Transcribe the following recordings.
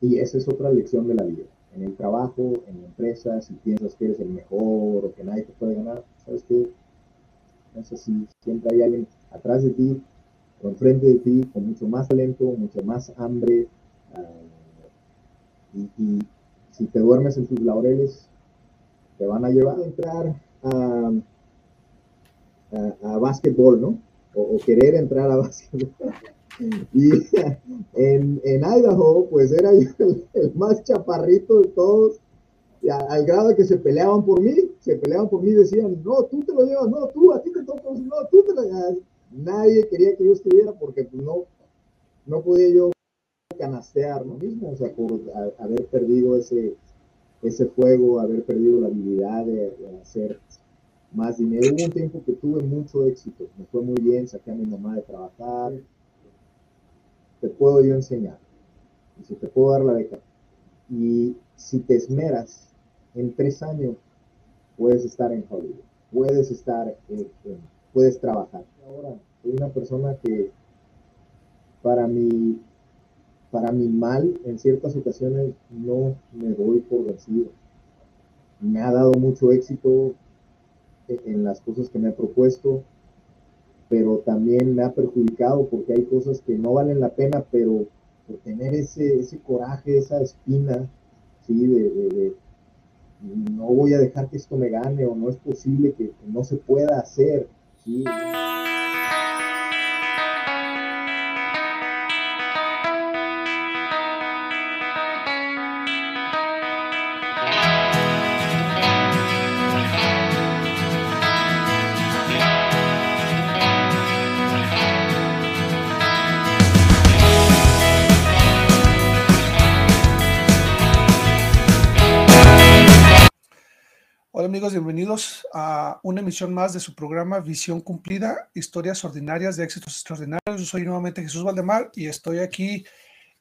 Y esa es otra lección de la vida. En el trabajo, en la empresa, si piensas que eres el mejor o que nadie te puede ganar, ¿sabes qué? No sé si siempre hay alguien atrás de ti o enfrente de ti con mucho más talento, mucho más hambre. Uh, y, si te duermes en tus laureles, te van a llevar a entrar a, a, básquetbol, ¿no? O, querer entrar a básquetbol. Y en, en, Idaho, pues era el, el, más chaparrito de todos, y al grado de que se peleaban por mí, se peleaban por mí decían, no, tú te lo llevas, no, tú, a ti te toca, no, tú te lo llevas. Nadie quería que yo estuviera porque pues, no, no podía yo canastear lo mismo, o sea, por haber perdido ese, ese fuego, haber perdido la habilidad de, hacer más dinero. Hubo un tiempo que tuve mucho éxito, me fue muy bien, saqué a mi mamá de trabajar, te puedo yo enseñar, y si te puedo dar la beca. Y si te esmeras, en tres años puedes estar en Hollywood, puedes estar, puedes trabajar. Ahora, soy una persona que para mi, para mi mal, en ciertas ocasiones no me doy por vencido. Me ha dado mucho éxito en las cosas que me he propuesto, pero también me ha perjudicado porque hay cosas que no valen la pena, pero por tener ese, ese coraje, esa espina, ¿sí? De, no voy a dejar que esto me gane o no es posible que, que no se pueda hacer, ¿sí? Amigos, bienvenidos a una emisión más de su programa Visión Cumplida, historias ordinarias de éxitos extraordinarios. Yo soy nuevamente Jesús Valdemar y estoy aquí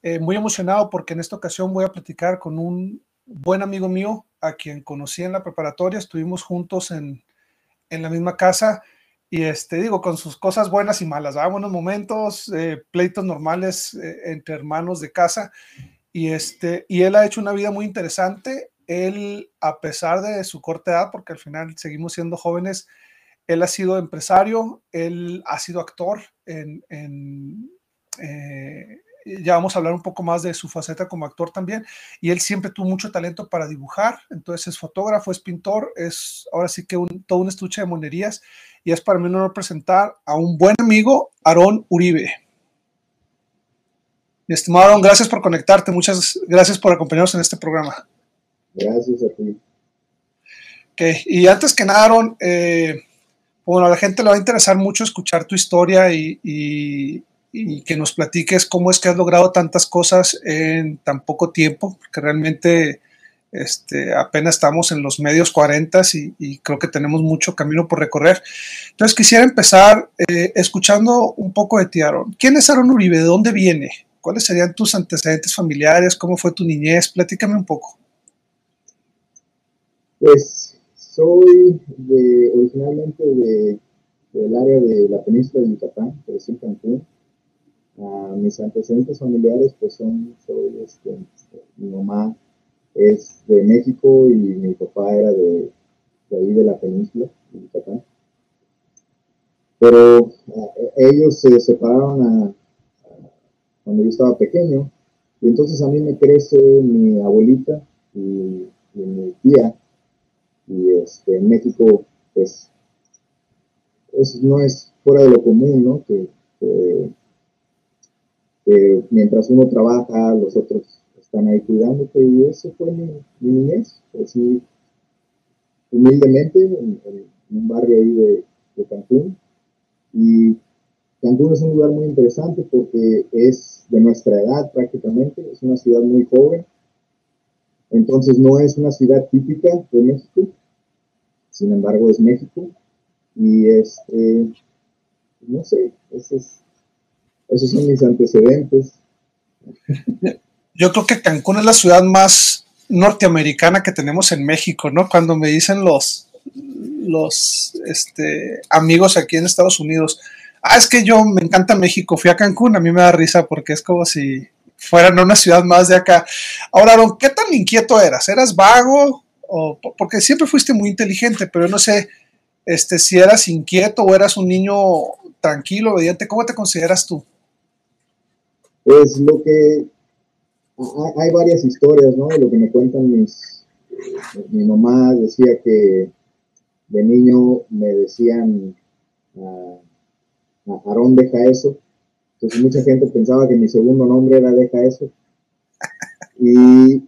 eh, muy emocionado porque en esta ocasión voy a platicar con un buen amigo mío a quien conocí en la preparatoria. Estuvimos juntos en, en la misma casa y este, digo, con sus cosas buenas y malas, buenos momentos, eh, pleitos normales eh, entre hermanos de casa. Y, este, y él ha hecho una vida muy interesante él, a pesar de su corta edad, porque al final seguimos siendo jóvenes, él ha sido empresario, él ha sido actor. Eh, ya vamos a hablar un poco más de su faceta como actor también, y él siempre tuvo mucho talento para dibujar, entonces es fotógrafo, es pintor, es ahora sí que todo un estuche de monerías, y es para mí un honor presentar a un buen amigo, Aarón Uribe. Mi estimado Aarón, gracias por conectarte, muchas gracias por acompañarnos en este programa. Gracias a ti. y antes que nada, Aaron, eh, bueno, a la gente le va a interesar mucho escuchar tu historia y, que nos platiques cómo es que has logrado tantas cosas en tan poco tiempo, porque realmente este, apenas estamos en los medios 40 y, creo que tenemos mucho camino por recorrer. Entonces quisiera empezar eh, escuchando un poco de ti, Aaron. ¿Quién es Aaron Uribe? ¿De dónde viene? ¿Cuáles serían tus antecedentes familiares? ¿Cómo fue tu niñez? Platícame un poco. Pues soy de, originalmente de, del área de la península de Yucatán, crecí en Cancún. mis antecedentes familiares pues son, soy este, mi mamá es de México y mi papá era de, ahí de la península de Yucatán. Pero ellos se separaron cuando yo estaba pequeño y entonces a mí me crece mi abuelita y mi tía y este, en México, pues, no es fuera de lo común, ¿no? Que, mientras uno trabaja, los otros están ahí cuidándote y eso fue mi, niñez, así humildemente en, un barrio ahí de, de Cancún. Y Cancún es un lugar muy interesante porque es de nuestra edad prácticamente, es una ciudad muy joven, entonces no es una ciudad típica de México, sin embargo es México y este, no sé, esos, esos son mis antecedentes. Yo creo que Cancún es la ciudad más norteamericana que tenemos en México, ¿no? Cuando me dicen los, los este, amigos aquí en Estados Unidos, ah, es que yo me encanta México, fui a Cancún, a mí me da risa porque es como si fueran una ciudad más de acá. Ahora, Aaron, ¿qué tan inquieto eras? ¿Eras vago? O, porque siempre fuiste muy inteligente, pero no sé este, si eras inquieto o eras un niño tranquilo, obediente. ¿Cómo te consideras tú? Pues lo que hay varias historias, ¿no? Lo que me cuentan mis, mi mamá decía que de niño me decían, a Aarón deja eso. Entonces mucha gente pensaba que mi segundo nombre era deja eso. Y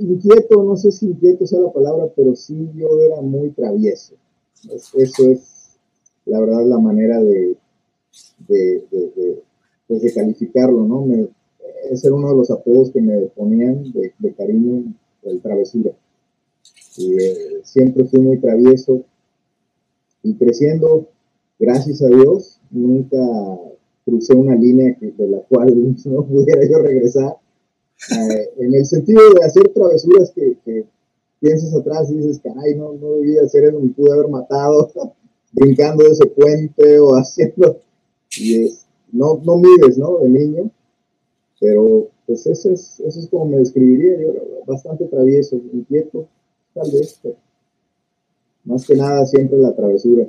inquieto, no sé si inquieto sea la palabra, pero sí yo era muy travieso. eso es, la verdad, la manera de, de, de, pues de calificarlo, ¿no? Me, ese era uno de los apodos que me ponían de, cariño, el travesura. Y, eh, siempre fui muy travieso y creciendo, gracias a Dios, nunca crucé una línea de la cual no pudiera yo regresar. Eh, en el sentido de hacer travesuras que, piensas atrás y dices, caray, no, no debía hacer eso, me pude haber matado brincando de ese puente o haciendo. Y no, no mides, ¿no? De niño. Pero pues eso es, eso es como me describiría yo, bastante travieso, inquieto, tal vez, pero más que nada siempre la travesura.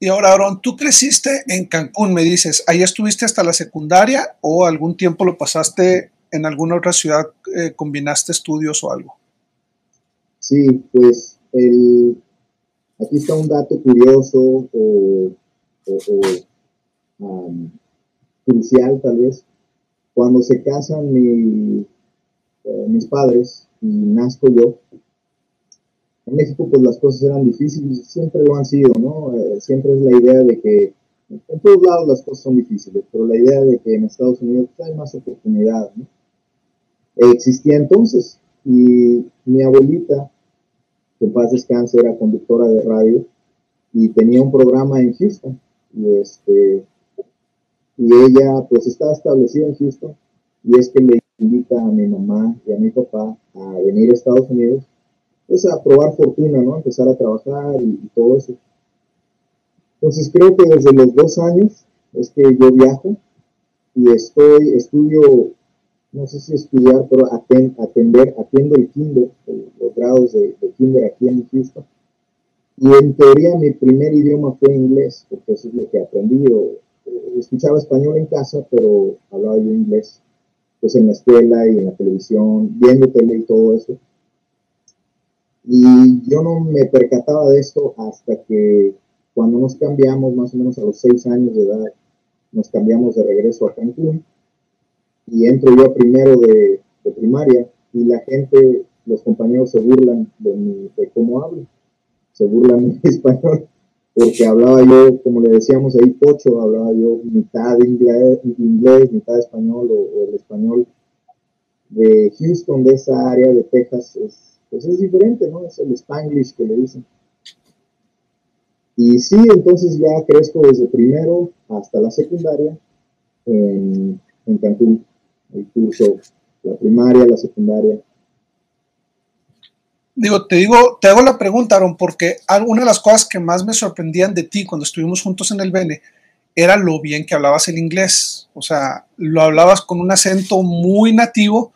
Y ahora, Aaron, tú creciste en Cancún, me dices, ¿ahí estuviste hasta la secundaria o algún tiempo lo pasaste en alguna otra ciudad, eh, combinaste estudios o algo? Sí, pues el, aquí está un dato curioso o, crucial tal vez. Cuando se casan mi, eh, mis padres y nazco yo, en México pues las cosas eran difíciles, siempre lo han sido, ¿no? Eh, siempre es la idea de que en todos lados las cosas son difíciles, pero la idea de que en Estados Unidos pues, hay más oportunidad, ¿no? Existía entonces y mi abuelita, que paz descanse, era conductora de radio y tenía un programa en Houston y este y ella pues estaba establecida en Houston y es que le invita a mi mamá y a mi papá a venir a Estados Unidos pues a probar fortuna, ¿no? Empezar a trabajar y, todo eso. Entonces creo que desde los dos años es que yo viajo y estoy, estudio, no sé si estudiar, pero atender, atiendo el kinder, los grados de, kinder aquí en Houston. Y en teoría mi primer idioma fue inglés, porque eso es lo que aprendí. O, escuchaba español en casa, pero hablaba yo inglés, pues en la escuela y en la televisión, viendo tele y todo eso. Y yo no me percataba de esto hasta que cuando nos cambiamos, más o menos a los seis años de edad, nos cambiamos de regreso a Cancún y entro yo primero de, primaria y la gente, los compañeros se burlan de, mi, de cómo hablo, se burlan de español porque hablaba yo, como le decíamos ahí, pocho, hablaba yo mitad inglés, inglés mitad español o, o el español de Houston, de esa área de Texas, es, pues es diferente, ¿no? Es el spanglish que le dicen. Y sí, entonces ya crezco desde primero hasta la secundaria en, en Cancún, el curso, la primaria, la secundaria. Digo, te digo, te hago la pregunta, Aaron, porque una de las cosas que más me sorprendían de ti cuando estuvimos juntos en el Bene era lo bien que hablabas el inglés. O sea, lo hablabas con un acento muy nativo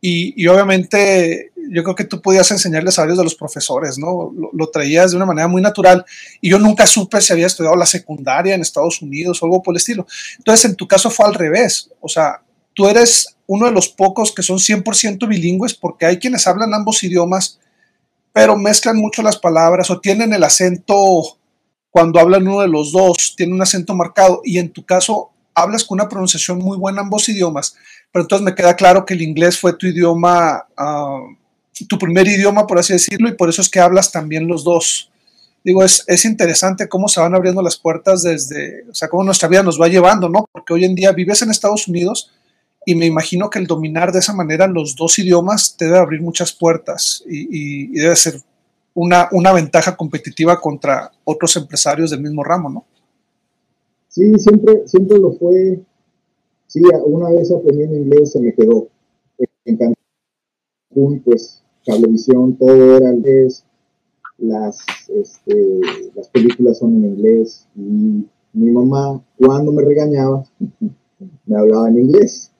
y, y obviamente yo creo que tú podías enseñarles a varios de los profesores, ¿no? Lo, traías de una manera muy natural y yo nunca supe si había estudiado la secundaria en Estados Unidos o algo por el estilo. Entonces, en tu caso fue al revés, o sea, tú eres uno de los pocos que son 100% bilingües porque hay quienes hablan ambos idiomas, pero mezclan mucho las palabras o tienen el acento cuando hablan uno de los dos, tiene un acento marcado y en tu caso hablas con una pronunciación muy buena ambos idiomas, pero entonces me queda claro que el inglés fue tu idioma ah, tu primer idioma, por así decirlo, y por eso es que hablas también los dos. Digo, es, es, interesante cómo se van abriendo las puertas desde, o sea, cómo nuestra vida nos va llevando, ¿no? Porque hoy en día vives en Estados Unidos y me imagino que el dominar de esa manera los dos idiomas te debe abrir muchas puertas y, debe ser una, una ventaja competitiva contra otros empresarios del mismo ramo, ¿no? Sí, siempre, siempre lo fue. Sí, una vez aprendiendo inglés se me quedó. En Cancún, pues cablevisión, todo era inglés, las, este, las películas son en inglés y mi mamá cuando me regañaba me hablaba en inglés.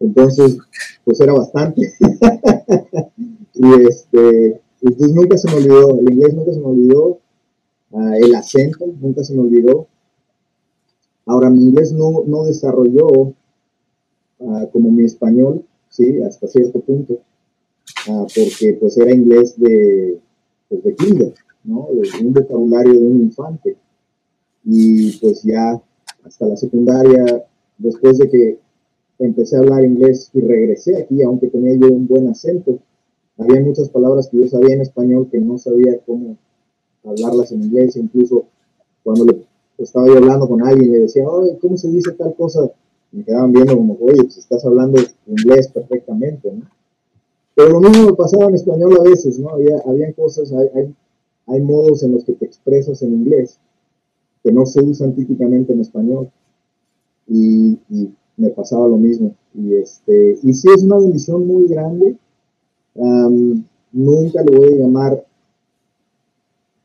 Entonces, pues era bastante. y este, entonces nunca se me olvidó, el inglés nunca se me olvidó, ah, el acento nunca se me olvidó. Ahora, mi inglés no, no desarrolló ah, como mi español, sí, hasta cierto punto, ah, porque pues era inglés de, pues, de kinder, ¿no? Un vocabulario de un infante. Y pues ya hasta la secundaria, después de que empecé a hablar inglés y regresé aquí, aunque tenía yo un buen acento, había muchas palabras que yo sabía en español que no sabía cómo hablarlas en inglés, incluso cuando le estaba yo hablando con alguien le decía, oye, ¿cómo se dice tal cosa? Me quedaban viendo como, oye, pues estás hablando inglés perfectamente, ¿no? Pero lo mismo me pasaba en español a veces, ¿no? Había, habían cosas, hay, hay modos en los que te expresas en inglés que no se usan típicamente en español. Y, me pasaba lo mismo. Y, este, y sí es una bendición muy grande. nunca le voy a llamar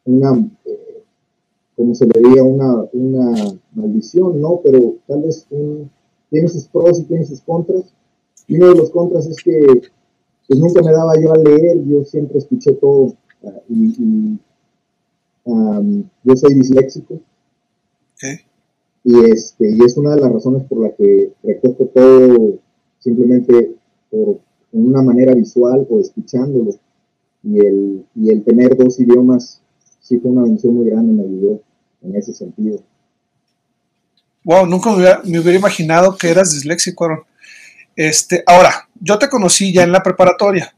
una, eh, como se le diga, una, una maldición, ¿no? Pero tal vez tiene sus pros y tiene sus contras. Y uno de los contras es que pues nunca me daba yo a leer, yo siempre escuché todo. Ah, y, yo soy disléxico, y, este, y es una de las razones por la que recojo todo simplemente por una manera visual o escuchándolo. Y el, y el tener dos idiomas sí fue una bendición muy grande, me ayudó en ese sentido. Wow, nunca me hubiera, imaginado que eras disléxico, Aaron. Este, ahora, yo te conocí ya en la preparatoria.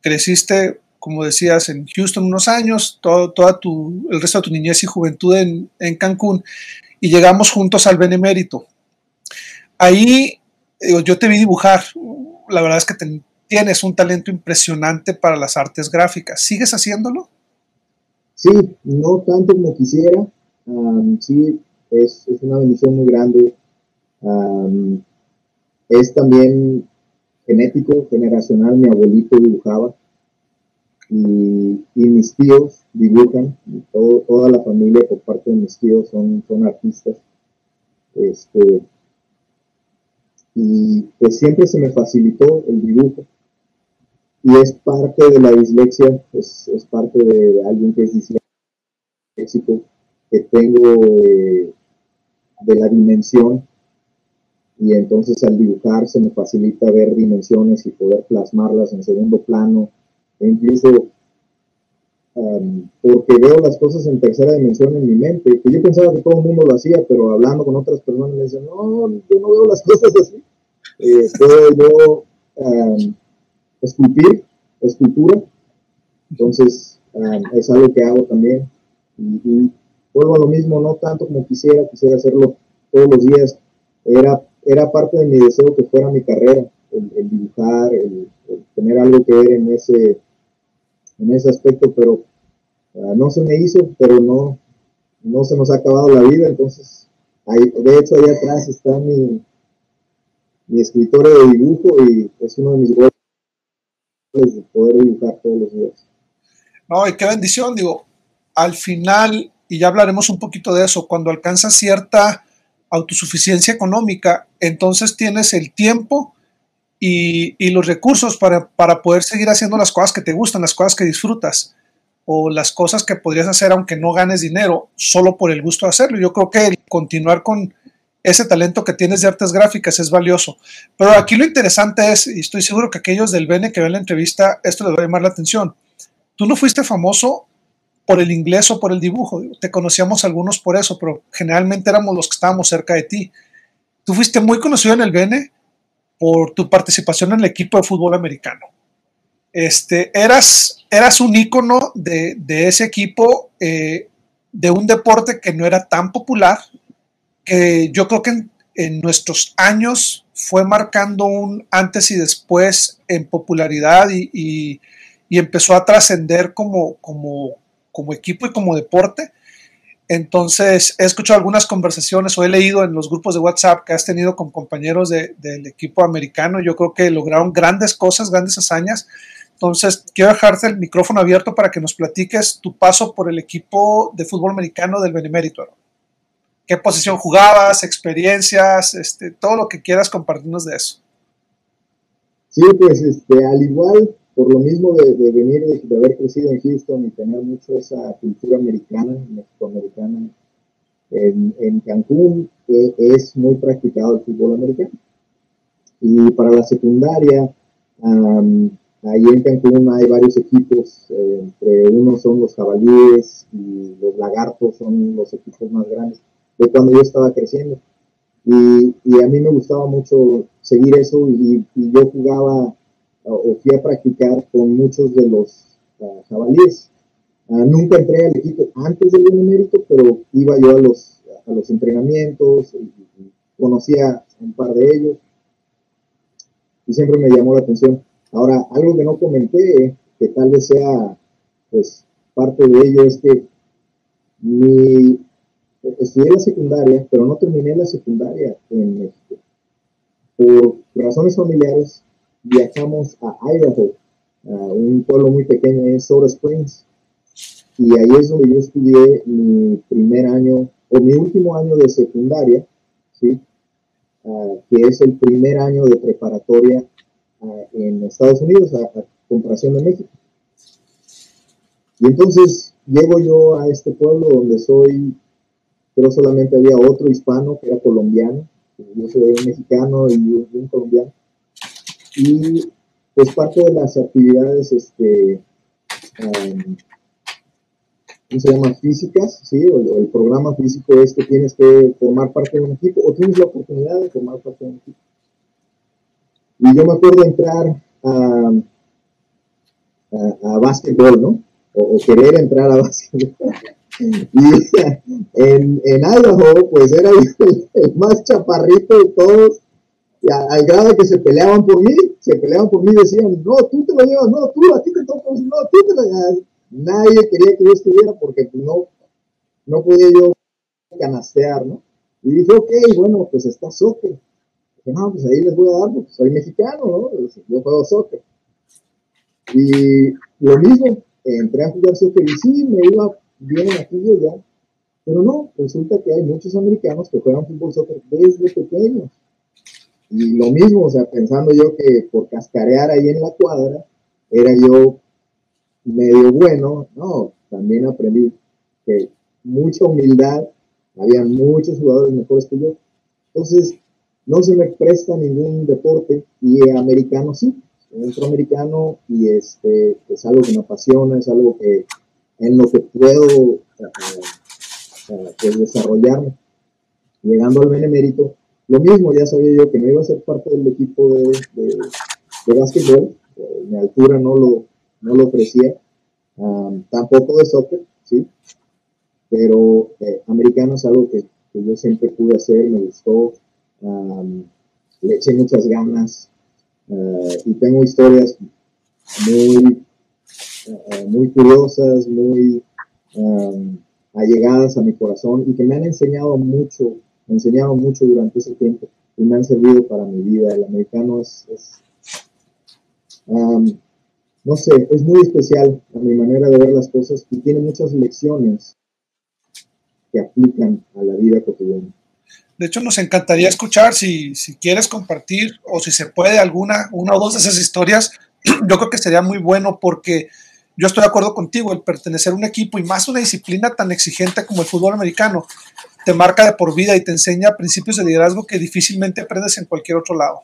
Creciste, como decías, en Houston unos años, todo, toda tu, el resto de tu niñez y juventud en, en Cancún y llegamos juntos al Benemérito. Ahí yo te vi dibujar, la verdad es que tienes un talento impresionante para las artes gráficas. ¿Sigues haciéndolo? Sí, no tanto como quisiera. sí, es, una bendición muy grande. es también genético, generacional. Mi abuelito dibujaba y, mis tíos dibujan, toda la familia por parte de mis tíos son, son artistas. Este, y pues siempre se me facilitó el dibujo. Y es parte de la dislexia, es, es parte de, alguien que es disléxico, que tengo de, de la dimensión y entonces al dibujar se me facilita ver dimensiones y poder plasmarlas en segundo plano incluso porque veo las cosas en tercera dimensión en mi mente, que yo pensaba que todo el mundo lo hacía, pero hablando con otras personas me dicen, no, yo no veo las cosas así. Eh, puedo yo esculpir, escultura, entonces es algo que hago también. Y, vuelvo a lo mismo, no tanto como quisiera, quisiera hacerlo todos los días. Era, era parte de mi deseo que fuera mi carrera, el, dibujar, el tener algo que ver en ese en ese aspecto, pero no se me hizo, pero no, no se nos ha acabado la vida, entonces, ahí, de hecho, ahí atrás está mi, mi escritorio de dibujo y es uno de mis goles de poder dibujar todos los días. No, y qué bendición, digo, al final, y ya hablaremos un poquito de eso, cuando alcanzas cierta autosuficiencia económica, entonces tienes el tiempo y, los recursos para, poder seguir haciendo las cosas que te gustan, las cosas que disfrutas o las cosas que podrías hacer aunque no ganes dinero, solo por el gusto de hacerlo. Yo creo que continuar con ese talento que tienes de artes gráficas es valioso. Pero aquí lo interesante es, y estoy seguro que aquellos del Bene que ven la entrevista, esto les va a llamar la atención. Tú no fuiste famoso por el inglés o por el dibujo. Te conocíamos algunos por eso, pero generalmente éramos los que estábamos cerca de ti. Tú fuiste muy conocido en el Bene por tu participación en el equipo de fútbol americano. Este, eras, eras un ícono de, ese equipo, eh, de un deporte que no era tan popular, que yo creo que en, nuestros años fue marcando un antes y después en popularidad y, empezó a trascender como, como, como equipo y como deporte. Entonces, he escuchado algunas conversaciones o he leído en los grupos de WhatsApp que has tenido con compañeros del equipo americano. Yo creo que lograron grandes cosas, grandes hazañas. Entonces, quiero dejarte el micrófono abierto para que nos platiques tu paso por el equipo de fútbol americano del Benemérito. ¿Qué posición jugabas, experiencias, este, todo lo que quieras compartirnos de eso? Sí, pues este, al igual, por lo mismo de, venir, de, haber crecido en Houston y tener mucho esa cultura americana, mexicoamericana, en, en Cancún eh, es muy practicado el fútbol americano. Y para la secundaria, ahí en Cancún hay varios equipos, eh, entre unos son los jabalíes y los lagartos son los equipos más grandes de cuando yo estaba creciendo. Y, y a mí me gustaba mucho seguir eso y, yo jugaba o fui a practicar con muchos de los uh, jabalíes. Uh, nunca entré al equipo antes del Benemérito, pero iba yo a los, a los entrenamientos, y, conocía un par de ellos y siempre me llamó la atención. Ahora, algo que no comenté, que tal vez sea pues parte de ello, es que mi, estudié la secundaria, pero no terminé la secundaria en México. Por razones familiares, viajamos a Idaho, a un pueblo muy pequeño en Soda Springs. Y ahí es donde yo estudié mi primer año, o mi último año de secundaria, ¿sí? Ah, que es el primer año de preparatoria en Estados Unidos, a, comparación de México. Y entonces llego yo a este pueblo donde soy pero solamente había otro hispano que era colombiano, yo soy un mexicano y un, colombiano. Y pues parte de las actividades, este, um, ¿cómo se llama? Físicas, ¿sí? O, el programa físico es que tienes que formar parte de un equipo o tienes la oportunidad de formar parte de un equipo. Y yo me acuerdo entrar a, a, a básquetbol, ¿no? O, o, querer entrar a básquetbol. Y en, en Idaho, pues era el, más chaparrito de todos, y al grado de que se peleaban por mí, se peleaban por mí, decían, no, tú te lo llevas, no, tú, a ti te toca, no, tú te lo llevas. Nadie quería que yo estuviera porque pues, no, no podía yo canastear, ¿no? Y dije, ok, bueno, pues está soccer. No, pues ahí les voy a dar, porque soy mexicano, ¿no? Yo juego soccer. Y lo mismo, entré a jugar soccer y sí, me iba vienen aquí y allá, pero no, resulta que hay muchos americanos que juegan fútbol soccer desde pequeños. Y lo mismo, o sea, pensando yo que por cascarear ahí en la cuadra, era yo medio bueno, no, también aprendí que mucha humildad, había muchos jugadores mejores que yo. Entonces, no se me presta ningún deporte y americano sí, centroamericano y este es algo que me apasiona, es algo que en lo que puedo eh, eh, desarrollarme. Llegando al benemérito, lo mismo, ya sabía yo que no iba a ser parte del equipo de, de, de básquetbol, eh, mi altura no lo, no lo ofrecía, tampoco de soccer, ¿sí? Pero americano es algo que, que, yo siempre pude hacer, me gustó, le eché muchas ganas y tengo historias muy eh, muy curiosas, muy um, allegadas a mi corazón y que me han enseñado mucho, me mucho durante ese tiempo y me han servido para mi vida. El americano es, um, no sé, es muy especial a mi manera de ver las cosas y tiene muchas lecciones que aplican a la vida cotidiana. De hecho, nos encantaría escuchar si, si quieres compartir o si se puede alguna, una o dos de esas historias. Yo creo que sería muy bueno porque yo estoy de acuerdo contigo, el pertenecer a un equipo y más una disciplina tan exigente como el fútbol americano, te marca de por vida y te enseña principios de liderazgo que difícilmente aprendes en cualquier otro lado.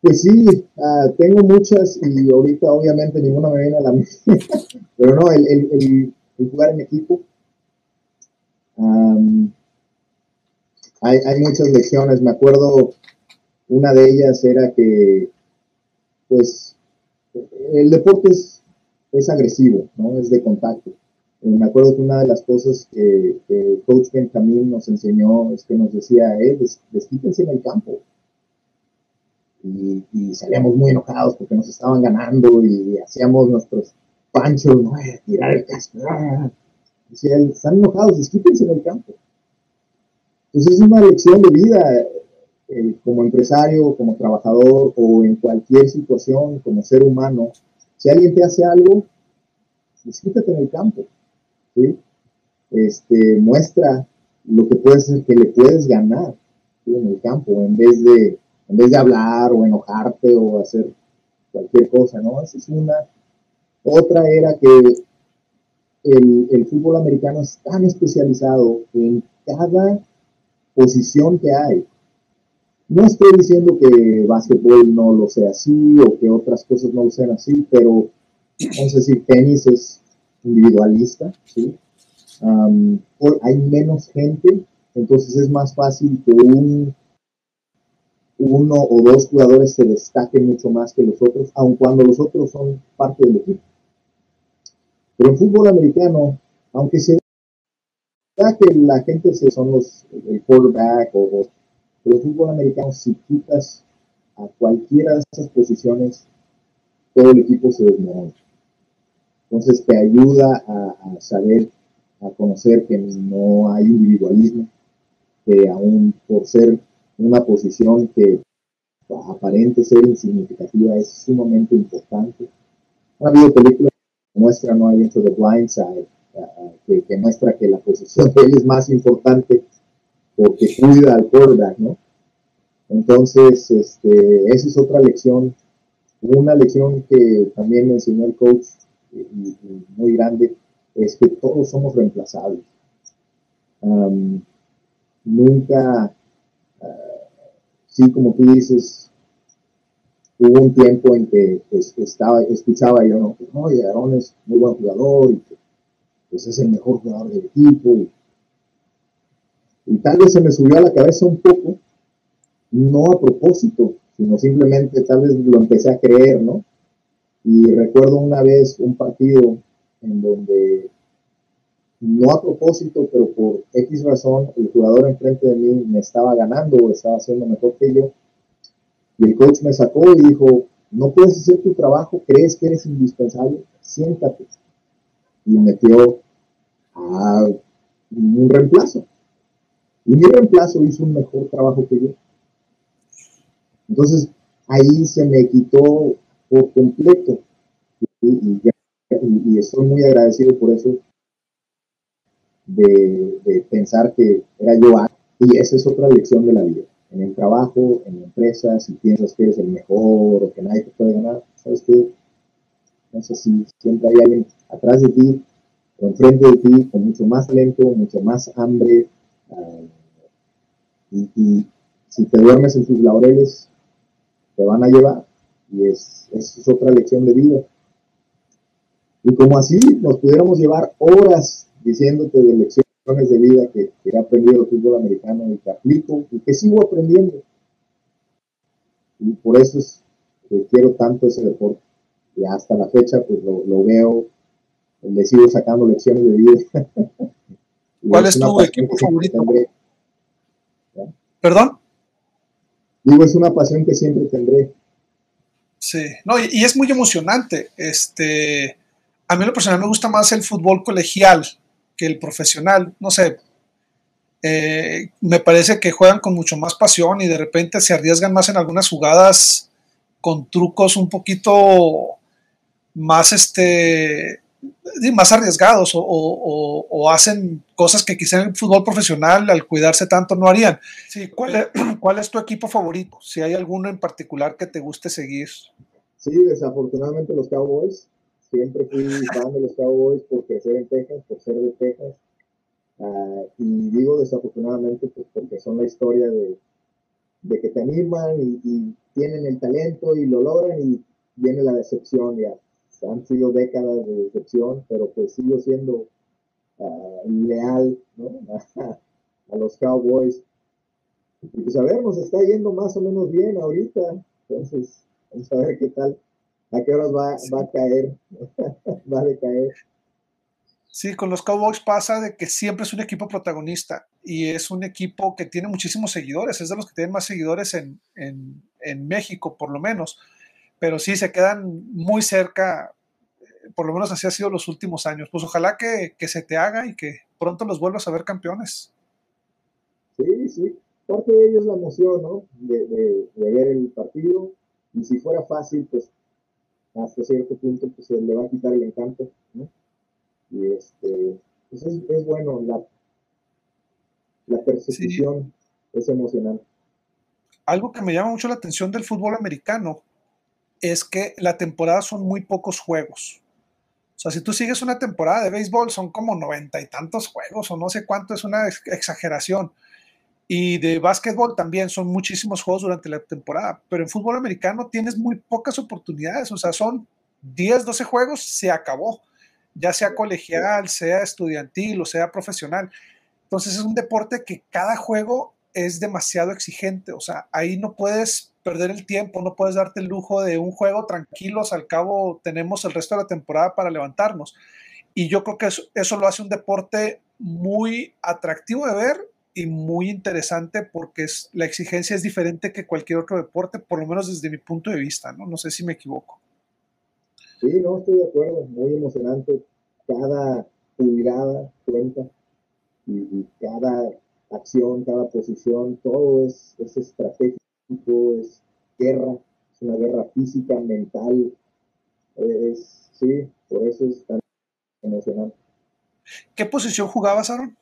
Pues sí, ah, tengo muchas y ahorita obviamente ninguna me viene a la mente, pero no, el, jugar en equipo. Hay, hay muchas lecciones, me acuerdo, una de ellas era que, pues, el deporte es, es agresivo, ¿no? Es de contacto. Eh, me acuerdo que una de las cosas que, el coach Benjamín nos enseñó es que nos decía, eh, desquítense en el campo. Y, salíamos muy enojados porque nos estaban ganando y hacíamos nuestros panchos, ¿no? Eh, tirar el casco. Decía, están enojados, desquítense en el campo. Entonces es una lección de vida eh, como empresario, como trabajador o en cualquier situación, como ser humano, si alguien te hace algo, discútate en el campo, ¿sí? Este, muestra lo que puedes que le puedes ganar en el campo, en vez de en vez de hablar o enojarte o hacer cualquier cosa, ¿no? Esa es una. Otra era que el, el fútbol americano es tan especializado en cada posición que hay. No estoy diciendo que básquetbol no lo sea así o que otras cosas no lo sean así, pero vamos a decir, tenis es individualista, ¿sí? hay menos gente, entonces es más fácil que un, uno o dos jugadores se destaquen mucho más que los otros, aun cuando los otros son parte del equipo. Pero en fútbol americano, aunque se da que la gente se son los el quarterback o, pero en fútbol americano si quitas a cualquiera de esas posiciones todo el equipo se desmorona entonces te ayuda a, saber a conocer que no hay individualismo que aún por ser una posición que aparente ser insignificativa es sumamente importante. Ha habido películas que muestran no hay hecho de Blind Side que, muestra que la posición de él es más importante porque cuida al quarterback, ¿no? Entonces, este, esa es otra lección, una lección que también me enseñó el coach muy grande, es que todos somos reemplazables. nunca, uh, sí, como tú dices, hubo un tiempo en que pues, estaba, escuchaba yo, no, no, Aaron es muy buen jugador y pues es el mejor jugador del equipo. Y, tal vez se me subió a la cabeza un poco, no a propósito, sino simplemente tal vez lo empecé a creer, ¿no? Y recuerdo una vez un partido en donde, no a propósito, pero por X razón, el jugador enfrente de mí me estaba ganando o estaba haciendo mejor que yo. Y el coach me sacó y dijo, no puedes hacer tu trabajo, crees que eres indispensable, siéntate y metió a un reemplazo. Y mi reemplazo hizo un mejor trabajo que yo. Entonces, ahí se me quitó por completo. Y, estoy muy agradecido por eso, de, pensar que era yo. Y esa es otra lección de la vida. En el trabajo, en la empresa, si piensas que eres el mejor o que nadie te puede ganar, ¿sabes qué? Sé si siempre hay alguien atrás de ti, o enfrente de ti, con mucho más talento, mucho más hambre. Ah, y, si te duermes en tus laureles, te van a llevar. Y es, es otra lección de vida. Y como así nos pudiéramos llevar horas diciéndote de lecciones de vida que, he aprendido el fútbol americano y que aplico y que sigo aprendiendo. Y por eso es que quiero tanto ese deporte y hasta la fecha pues lo, veo, le sigo sacando lecciones de vida. ¿Cuál es, tu equipo favorito? ¿Perdón? Digo, es una pasión que siempre tendré. Sí, no, y, es muy emocionante. Este, a mí lo personal me gusta más el fútbol colegial que el profesional. No sé, eh, me parece que juegan con mucho más pasión y de repente se arriesgan más en algunas jugadas con trucos un poquito más, este, más arriesgados o, hacen cosas que quizá en el fútbol profesional al cuidarse tanto no harían. Sí, ¿cuál, es, ¿Cuál es tu equipo favorito? Si hay alguno en particular que te guste seguir. Sí, desafortunadamente los Cowboys. Siempre fui fan de los Cowboys por crecer en Texas, por ser de Texas. Ah, y digo desafortunadamente pues, porque son la historia de, de que te animan y, tienen el talento y lo logran y viene la decepción ya. Han sido décadas de decepción, pero pues sigo siendo uh, leal ¿no? a, los Cowboys. Y pues a ver, nos está yendo más o menos bien ahorita. Entonces, vamos a ver qué tal. ¿A qué horas va, va a caer? va a decaer. Sí, con los Cowboys pasa de que siempre es un equipo protagonista y es un equipo que tiene muchísimos seguidores, es de los que tienen más seguidores en, México, por lo menos, pero sí se quedan muy cerca, eh, por lo menos así ha sido los últimos años. Pues ojalá que, se te haga y que pronto los vuelvas a ver campeones. Sí, sí, parte de ello es la emoción, ¿no? De, de ver el partido y si fuera fácil, pues hasta cierto punto pues, se le va a quitar el encanto, ¿no? Y este, pues es, bueno, la, la percepción es emocionante. algo que me llama mucho la atención del fútbol americano es que la temporada son muy pocos juegos. O sea, si tú sigues una temporada de béisbol, son como noventa y tantos juegos o no sé cuánto, es una exageración. Y de básquetbol también son muchísimos juegos durante la temporada, pero en fútbol americano tienes muy pocas oportunidades, o sea, son 10, 12 juegos, se acabó, ya sea colegial, sea estudiantil o sea profesional. Entonces es un deporte que cada juego es demasiado exigente, o sea, ahí no puedes perder el tiempo, no puedes darte el lujo de un juego tranquilos, al cabo tenemos el resto de la temporada para levantarnos. Y yo creo que eso, eso lo hace un deporte muy atractivo de ver y muy interesante porque es, la exigencia es diferente que cualquier otro deporte, por lo menos desde mi punto de vista, ¿no? No sé si me equivoco. Sí, no, estoy de acuerdo, muy emocionante. Cada pulgada cuenta y cada acción, cada posición, todo es, es estratégico, es guerra, es una guerra física, mental, es, sí, por eso es tan emocionante. ¿Qué posición jugabas, Aaron?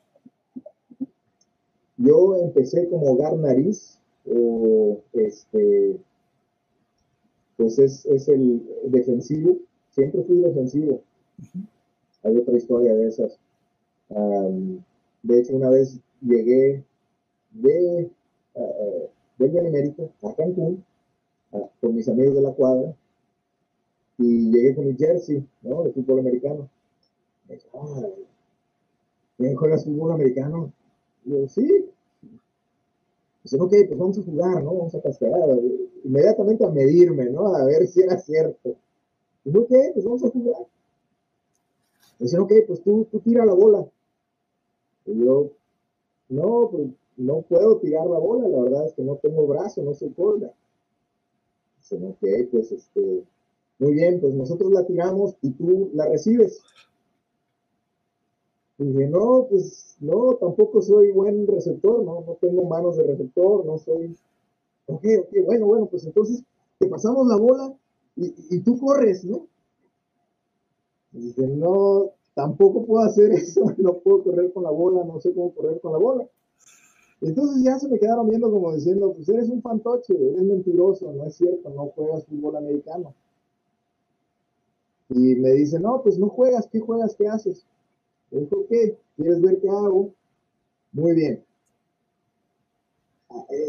Yo empecé como hogar nariz, o este, pues es, es el defensivo, siempre fui defensivo. Hay otra historia de esas. de hecho, una vez llegué de, uh, del Benemérito a Cancún con mis amigos de la cuadra y llegué con mi jersey, ¿no? De fútbol americano. Me dice, ¿quién juegas fútbol americano? Y yo, sí. Dicen, ok, pues vamos a jugar, ¿no? Vamos a castigar. Inmediatamente a medirme, ¿no? A ver si era cierto. Yo, ok, pues vamos a jugar. Dicen, ok, pues tú, tú tira la bola. Y yo, no, pues no puedo tirar la bola, la verdad es que no tengo brazo, no soy corda. Dicen, ok, pues este, muy bien, pues nosotros la tiramos y tú la recibes. Y dije, no, pues no, tampoco soy buen receptor, no, no tengo manos de receptor, no soy. Ok, ok, bueno, bueno, pues entonces te pasamos la bola y, y tú corres, ¿no? Y dije, no, tampoco puedo hacer eso, no puedo correr con la bola, no sé cómo correr con la bola. Entonces ya se me quedaron viendo como diciendo, pues eres un fantoche, eres mentiroso, no es cierto, no juegas fútbol americano. Y me dice, no, pues no juegas, ¿qué juegas? ¿Qué haces? Le dijo, ¿qué? ¿Quieres ver qué hago? Muy bien.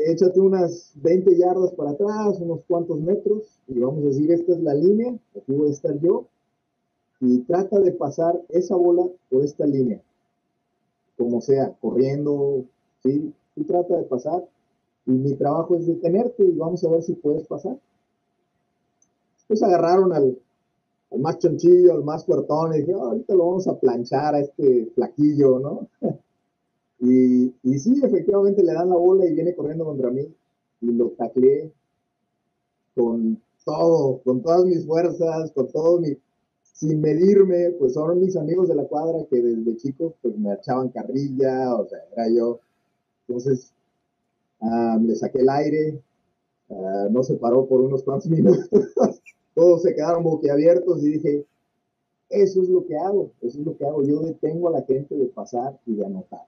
Échate unas 20 yardas para atrás, unos cuantos metros, y vamos a decir, esta es la línea, aquí voy a estar yo, y trata de pasar esa bola por esta línea, como sea, corriendo, ¿sí? Tú trata de pasar y mi trabajo es detenerte y vamos a ver si puedes pasar. Pues agarraron al, más chonchillo, al más fuertón, y dije, oh, ahorita lo vamos a planchar a este flaquillo, ¿no? y, y sí, efectivamente le dan la bola y viene corriendo contra mí y lo tacleé con todo, con todas mis fuerzas, con todo mi, sin medirme, pues son mis amigos de la cuadra que desde chicos pues me echaban carrilla, o sea, era yo. Entonces, le saqué el aire, no se paró por unos cuantos minutos, todos se quedaron boquiabiertos y dije, eso es lo que hago, eso es lo que hago, yo detengo a la gente de pasar y de anotar.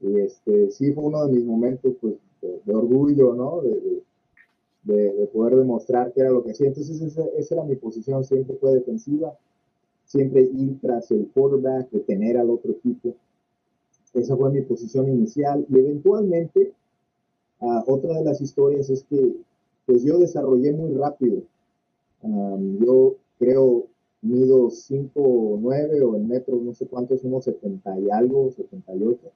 Y este, sí fue uno de mis momentos pues, de, orgullo, ¿no? De, de, poder demostrar que era lo que hacía. Entonces esa, esa, era mi posición, siempre fue defensiva, siempre ir tras el quarterback, detener al otro equipo. Esa fue mi posición inicial y eventualmente uh, otra de las historias es que pues yo desarrollé muy rápido. Yo creo mido 5 o 9 o en metros, no sé cuántos, unos 70 y algo, 78,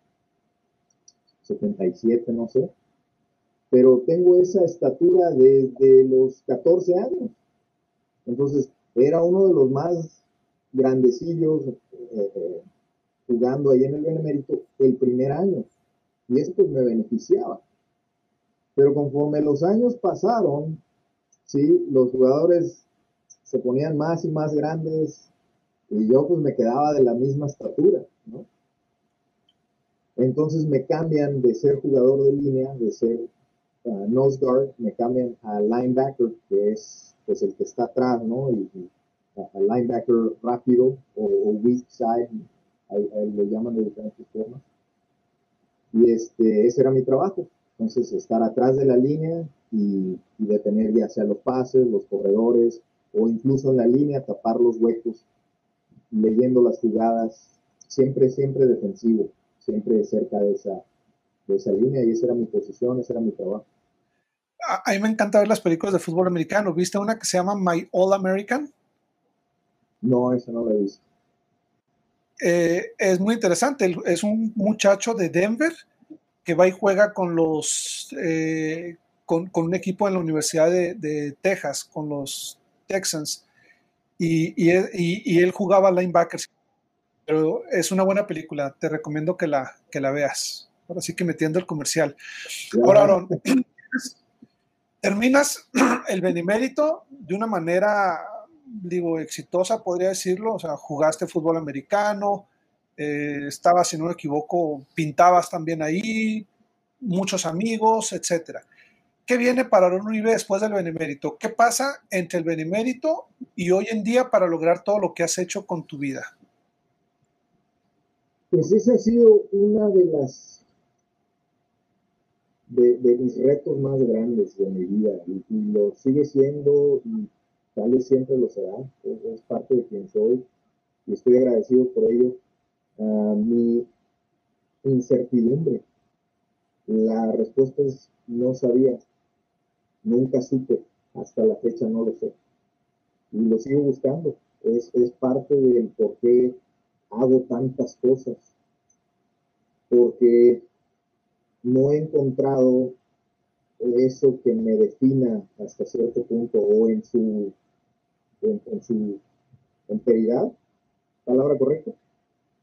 77, no sé pero tengo esa estatura desde los 14 años. Entonces, era uno de los más grandecillos eh, eh, jugando ahí en el Benemérito el primer año. Y eso pues me beneficiaba. Pero conforme los años pasaron, sí, los jugadores se ponían más y más grandes y yo pues me quedaba de la misma estatura. Entonces me cambian de ser jugador de línea, de ser uh, nose guard, me cambian a linebacker, que es pues el que está atrás, ¿no? Y, a, linebacker rápido o, weak side, lo llaman de diferentes formas. Y este, ese era mi trabajo, Entonces, estar atrás de la línea y, y, detener ya sea los pases, los corredores o incluso en la línea tapar los huecos, leyendo las jugadas, siempre, siempre defensivo, siempre cerca de esa, de esa línea y esa era mi posición, ese era mi trabajo. A, mí me encanta ver las películas de fútbol americano. ¿Viste una que se llama My All American? No, esa no la he visto. Eh, es muy interesante. Es un muchacho de Denver que va y juega con los eh, con, con, un equipo en la Universidad de, de Texas, con los Texans. Y, y, y, él jugaba linebackers. Pero es una buena película. Te recomiendo que la, que la veas. Ahora sí que metiendo el comercial. Ahora, Aaron, terminas el benemérito de una manera, digo, exitosa, podría decirlo. O sea, jugaste fútbol americano, eh, estabas, si no me equivoco, pintabas también ahí, muchos amigos, etcétera. ¿Qué viene para Aaron Uribe después del benemérito? ¿Qué pasa entre el benemérito y hoy en día para lograr todo lo que has hecho con tu vida? Pues ese ha sido una de las de, mis retos más grandes de mi vida y, lo sigue siendo y siempre lo será, es, parte de quien soy y estoy agradecido por ello. Uh, mi incertidumbre, la respuesta es no sabía, nunca supe, hasta la fecha no lo sé y lo sigo buscando, es, es parte del por qué hago tantas cosas, porque no he encontrado eso que me defina hasta cierto punto o en su en, su enteridad, palabra correcta,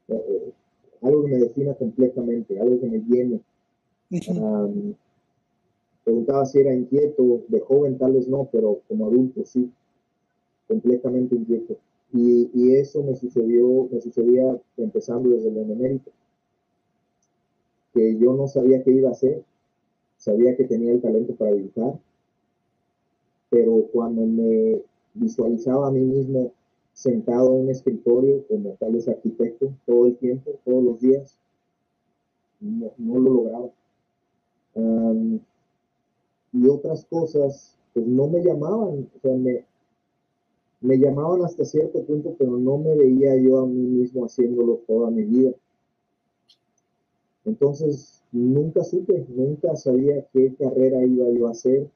eh, algo que me defina completamente, algo que me llene. preguntaba si era inquieto, de joven tal vez no, pero como adulto sí, completamente inquieto. Y, y eso me sucedió, me sucedía empezando desde el benemérito que yo no sabía qué iba a hacer, sabía que tenía el talento para dibujar, pero cuando me visualizaba a mí mismo sentado en un escritorio como tal vez arquitecto todo el tiempo, todos los días, no, lo lograba. y otras cosas, pues no me llamaban, o sea, me, me llamaban hasta cierto punto, pero no me veía yo a mí mismo haciéndolo toda mi vida. Entonces, nunca supe, nunca sabía qué carrera iba yo a hacer,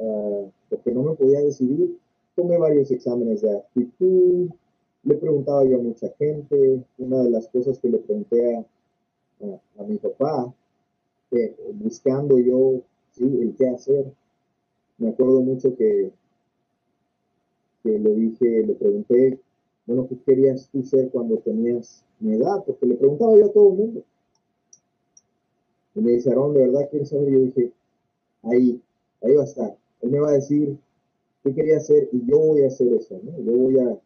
ah, porque no me podía decidir. Tomé varios exámenes de actitud, le preguntaba yo a mucha gente. Una de las cosas que le pregunté a, a, mi papá, buscando yo sí, el qué hacer, me acuerdo mucho que, que le dije, le pregunté, bueno, ¿qué querías tú ser cuando tenías mi edad? Porque le preguntaba yo a todo el mundo. Y me dice, Aaron, ¿de verdad quieres saber? Yo dije, ahí, ahí va a estar. Él me va a decir qué quería hacer y yo voy a hacer eso, ¿no? Yo voy a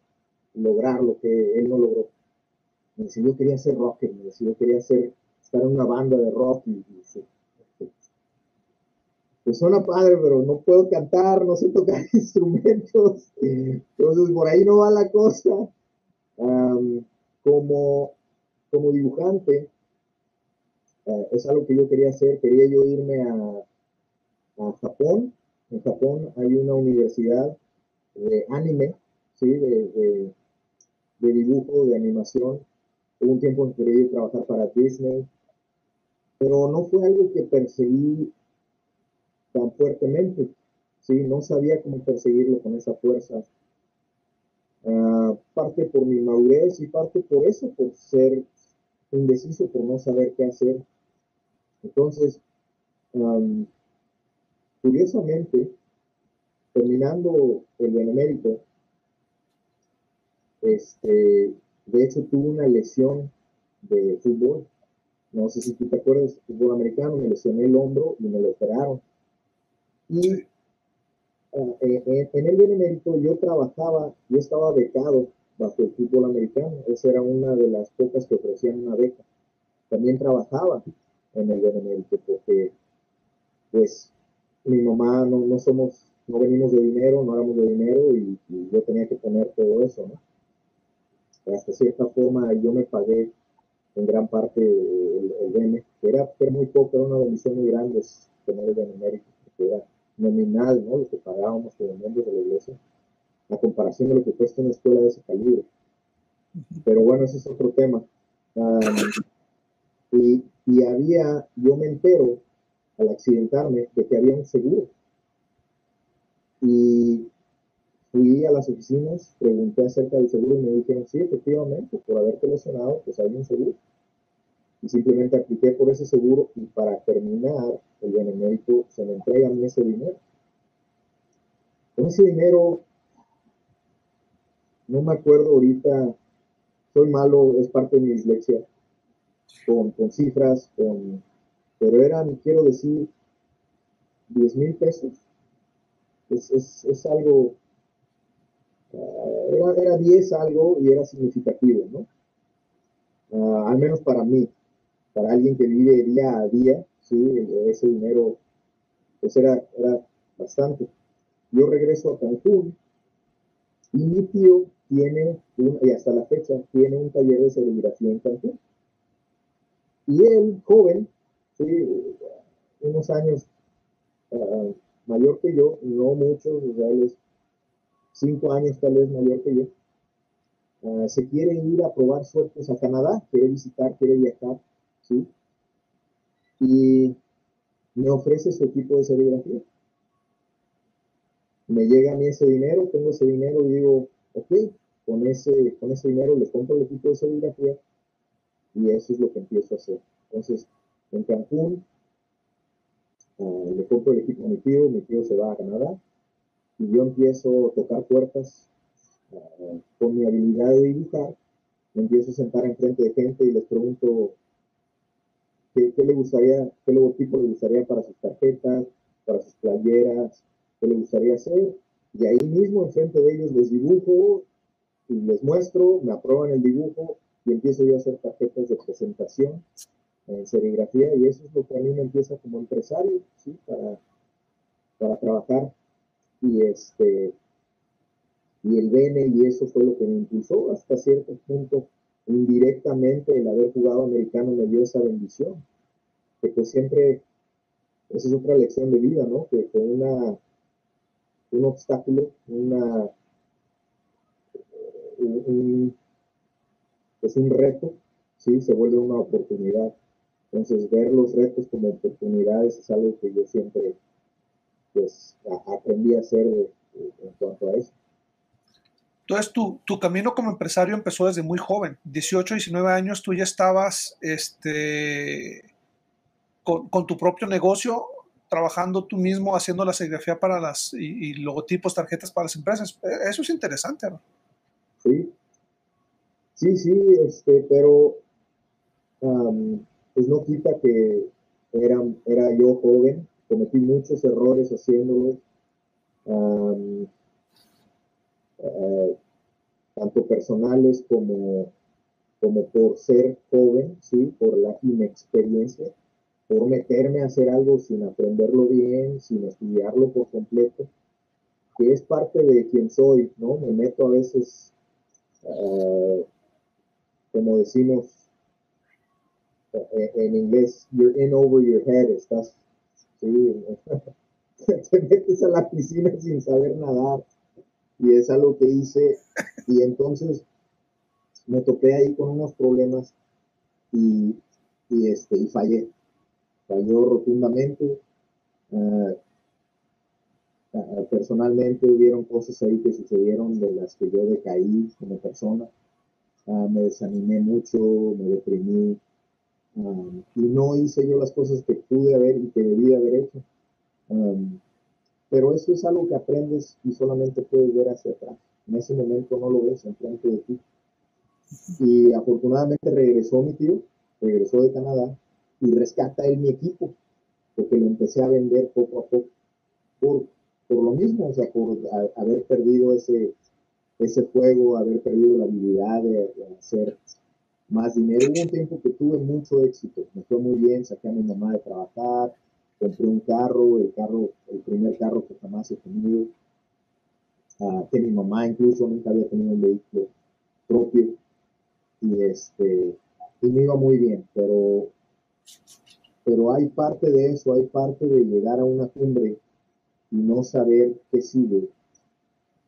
lograr lo que él no logró. Me dice, yo quería ser rocker, me dice, yo quería hacer, estar en una banda de rock y, dice, pues suena padre, pero no puedo cantar, no sé tocar instrumentos, entonces por ahí no va la cosa. como, como dibujante, eh, es algo que yo quería hacer, quería yo irme a, Japón. En Japón hay una universidad de anime, ¿sí? de, dibujo, de animación. Hubo un tiempo en que quería ir trabajar para Disney, pero no fue algo que perseguí tan fuertemente. ¿sí? No sabía cómo perseguirlo con esa fuerza. Ah, parte por mi madurez y parte por eso, por ser indeciso, por no saber qué hacer. Entonces, curiosamente, terminando el benemérito, este, de hecho tuve una lesión de fútbol. No sé si tú te acuerdas, fútbol americano, me lesioné el hombro y me lo operaron. Y ah, en, el benemérito yo trabajaba, yo estaba becado bajo el fútbol americano. Esa era una de las pocas que ofrecían una beca. También trabajaba en el benemérito, porque pues mi mamá no, no somos, no venimos de dinero, no éramos de dinero y, yo tenía que poner todo eso, ¿no? Hasta cierta forma yo me pagué en gran parte el, el que era, muy poco, era una bendición muy grande, tener el benemérito, porque era nominal, ¿no? Lo que pagábamos como miembros de la iglesia, a comparación de lo que cuesta una escuela de ese calibre. Pero bueno, ese es otro tema. y, y había, yo me entero al accidentarme de que había un seguro. Y fui a las oficinas, pregunté acerca del seguro y me dijeron, sí, efectivamente, por haberte lesionado, pues hay un seguro. Y simplemente apliqué por ese seguro y para terminar, el benemérito se me entrega a mí ese dinero. Con ese dinero, no me acuerdo ahorita, soy malo, es parte de mi dislexia, con, con cifras, con, pero eran, quiero decir, 10 mil pesos. Es, es, es algo era, era 10 algo y era significativo, ¿no? Uh, al menos para mí, para alguien que vive día a día, sí, ese dinero, pues era, era bastante. Yo regreso a Cancún y mi tío tiene, un, y hasta la fecha, tiene un taller de serigrafía en Cancún. Y él, joven, unos años uh, mayor que yo, no muchos, o sea, él es cinco años tal vez mayor que yo, uh, se quiere ir a probar suertes a Canadá, quiere visitar, quiere viajar, ¿sí? Y me ofrece su equipo de serigrafía. Me llega a mí ese dinero, tengo ese dinero y digo, ok, con ese, con ese dinero le compro el equipo de serigrafía y eso es lo que empiezo a hacer. Entonces, en Cancún, uh, le compro el equipo a mi tío, mi tío se va a Canadá, y yo empiezo a tocar puertas uh, con mi habilidad de dibujar, me empiezo a sentar enfrente de gente y les pregunto qué, qué le gustaría, qué logotipo le gustaría para sus tarjetas, para sus playeras, qué le gustaría hacer. Y ahí mismo enfrente de ellos les dibujo y les muestro, me aprueban el dibujo y empiezo yo a hacer tarjetas de presentación en serigrafía y eso es lo que a mí me empieza como empresario, ¿sí? Para, para trabajar. Y este y el Bene y eso fue lo que me impulsó hasta cierto punto indirectamente el haber jugado americano me dio esa bendición. Que pues siempre esa es otra lección de vida no que con una un obstáculo una un, es un reto sí se vuelve una oportunidad entonces ver los retos como oportunidades es algo que yo siempre pues aprendí a hacer en cuanto a eso. Entonces, tu, tu, camino como empresario empezó desde muy joven, 18, 19 años, tú ya estabas este, con, con tu propio negocio, trabajando tú mismo, haciendo la serigrafía para las, y, y, logotipos, tarjetas para las empresas. Eso es interesante, ¿no? Sí, sí, sí, este, pero um, pues no quita que era, era yo joven, cometí muchos errores haciéndolo, um, tanto personales como, como por ser joven, ¿sí? por la inexperiencia, por meterme a hacer algo sin aprenderlo bien, sin estudiarlo por completo, que es parte de quien soy, ¿no? Me meto a veces, uh, como decimos en inglés, you're in over your head, estás Sí, te metes a la piscina sin saber nadar. Y es algo que hice. Y entonces me topé ahí con unos problemas y, y este, y fallé. Falló rotundamente. Uh, personalmente hubieron cosas ahí que sucedieron de las que yo decaí como persona. Uh, me desanimé mucho, me deprimí, Um, y no hice yo las cosas que pude haber y que debía haber hecho. Um, pero eso es algo que aprendes y solamente puedes ver hacia atrás. En ese momento no lo ves enfrente de ti. Y afortunadamente regresó mi tío, regresó de Canadá y rescata él mi equipo, porque lo empecé a vender poco a poco. Por, por lo mismo, o sea, por a, haber perdido ese, ese juego, haber perdido la habilidad de, de hacer más dinero. Hubo un tiempo que tuve mucho éxito, me fue muy bien, saqué a mi mamá de trabajar, compré un carro, el carro, el primer carro que jamás he tenido, uh, que mi mamá incluso nunca había tenido un vehículo propio. Y este y me iba muy bien, pero pero hay parte de eso, hay parte de llegar a una cumbre y no saber qué sigue,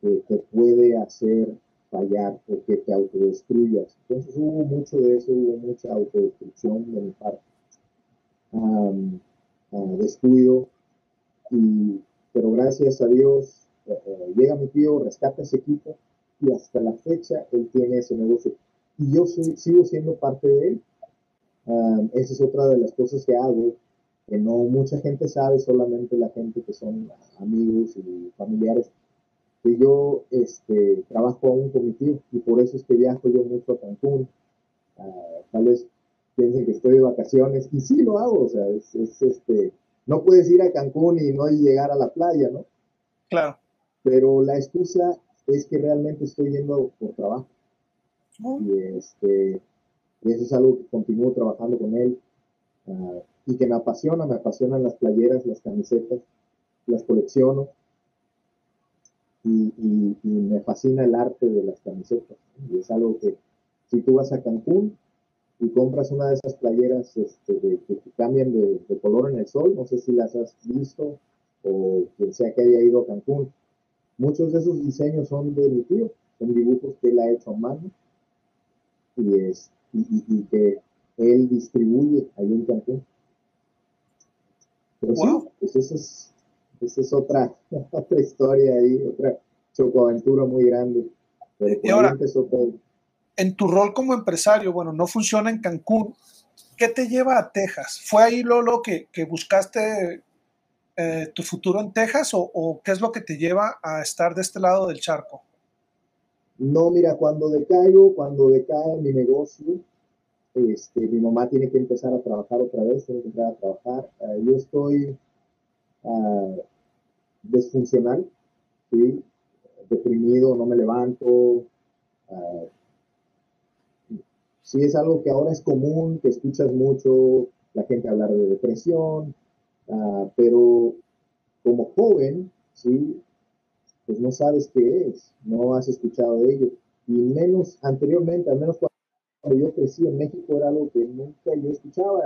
que te puede hacer fallar o que te autodestruyas. Entonces hubo mucho de eso, hubo mucha autodestrucción de mi parte, descuido, y, pero gracias a Dios eh, eh, llega mi tío, rescata ese equipo y hasta la fecha él tiene ese negocio. Y yo sigo siendo parte de él. esa es otra de las cosas que hago, que no mucha gente sabe, solamente la gente que son amigos y familiares que yo este, trabajo aún tío y por eso es que viajo yo mucho a Cancún. Uh, tal vez piensen que estoy de vacaciones y sí lo hago, o sea, es, este, no puedes ir a Cancún y no llegar a la playa, ¿no? Claro. Pero la excusa es que realmente estoy yendo por trabajo. Y, este, y eso es algo que continúo trabajando con él uh, y que me apasiona, me apasionan las playeras, las camisetas, las colecciono y, me fascina el arte de las camisetas. Y es algo que si tú vas a Cancún y compras una de esas playeras este, de, que cambian de, color en el sol, no sé si las has visto o quien sea que haya ido a Cancún, muchos de esos diseños son de mi tío, son dibujos que él ha hecho a mano y, es, y, que él distribuye ahí en Cancún. Pero sí, pues eso es, esa es otra, otra historia ahí, otra chocoaventura muy grande. y ahora, en tu rol como empresario, bueno, no funciona en Cancún, ¿qué te lleva a Texas? ¿Fue ahí, Lolo, que, que buscaste eh, tu futuro en Texas o, qué es lo que te lleva a estar de este lado del charco? No, mira, cuando decaigo, cuando decae mi negocio, este, mi mamá tiene que empezar a trabajar otra vez, tiene que empezar a trabajar. Eh, yo estoy uh, desfuncional, ¿sí? deprimido, no me levanto. Uh, sí es algo que ahora es común, que escuchas mucho la gente hablar de depresión, uh, pero como joven, ¿sí? pues no sabes qué es, no has escuchado de ello. Y menos anteriormente, al menos cuando yo crecí en México, era algo que nunca yo escuchaba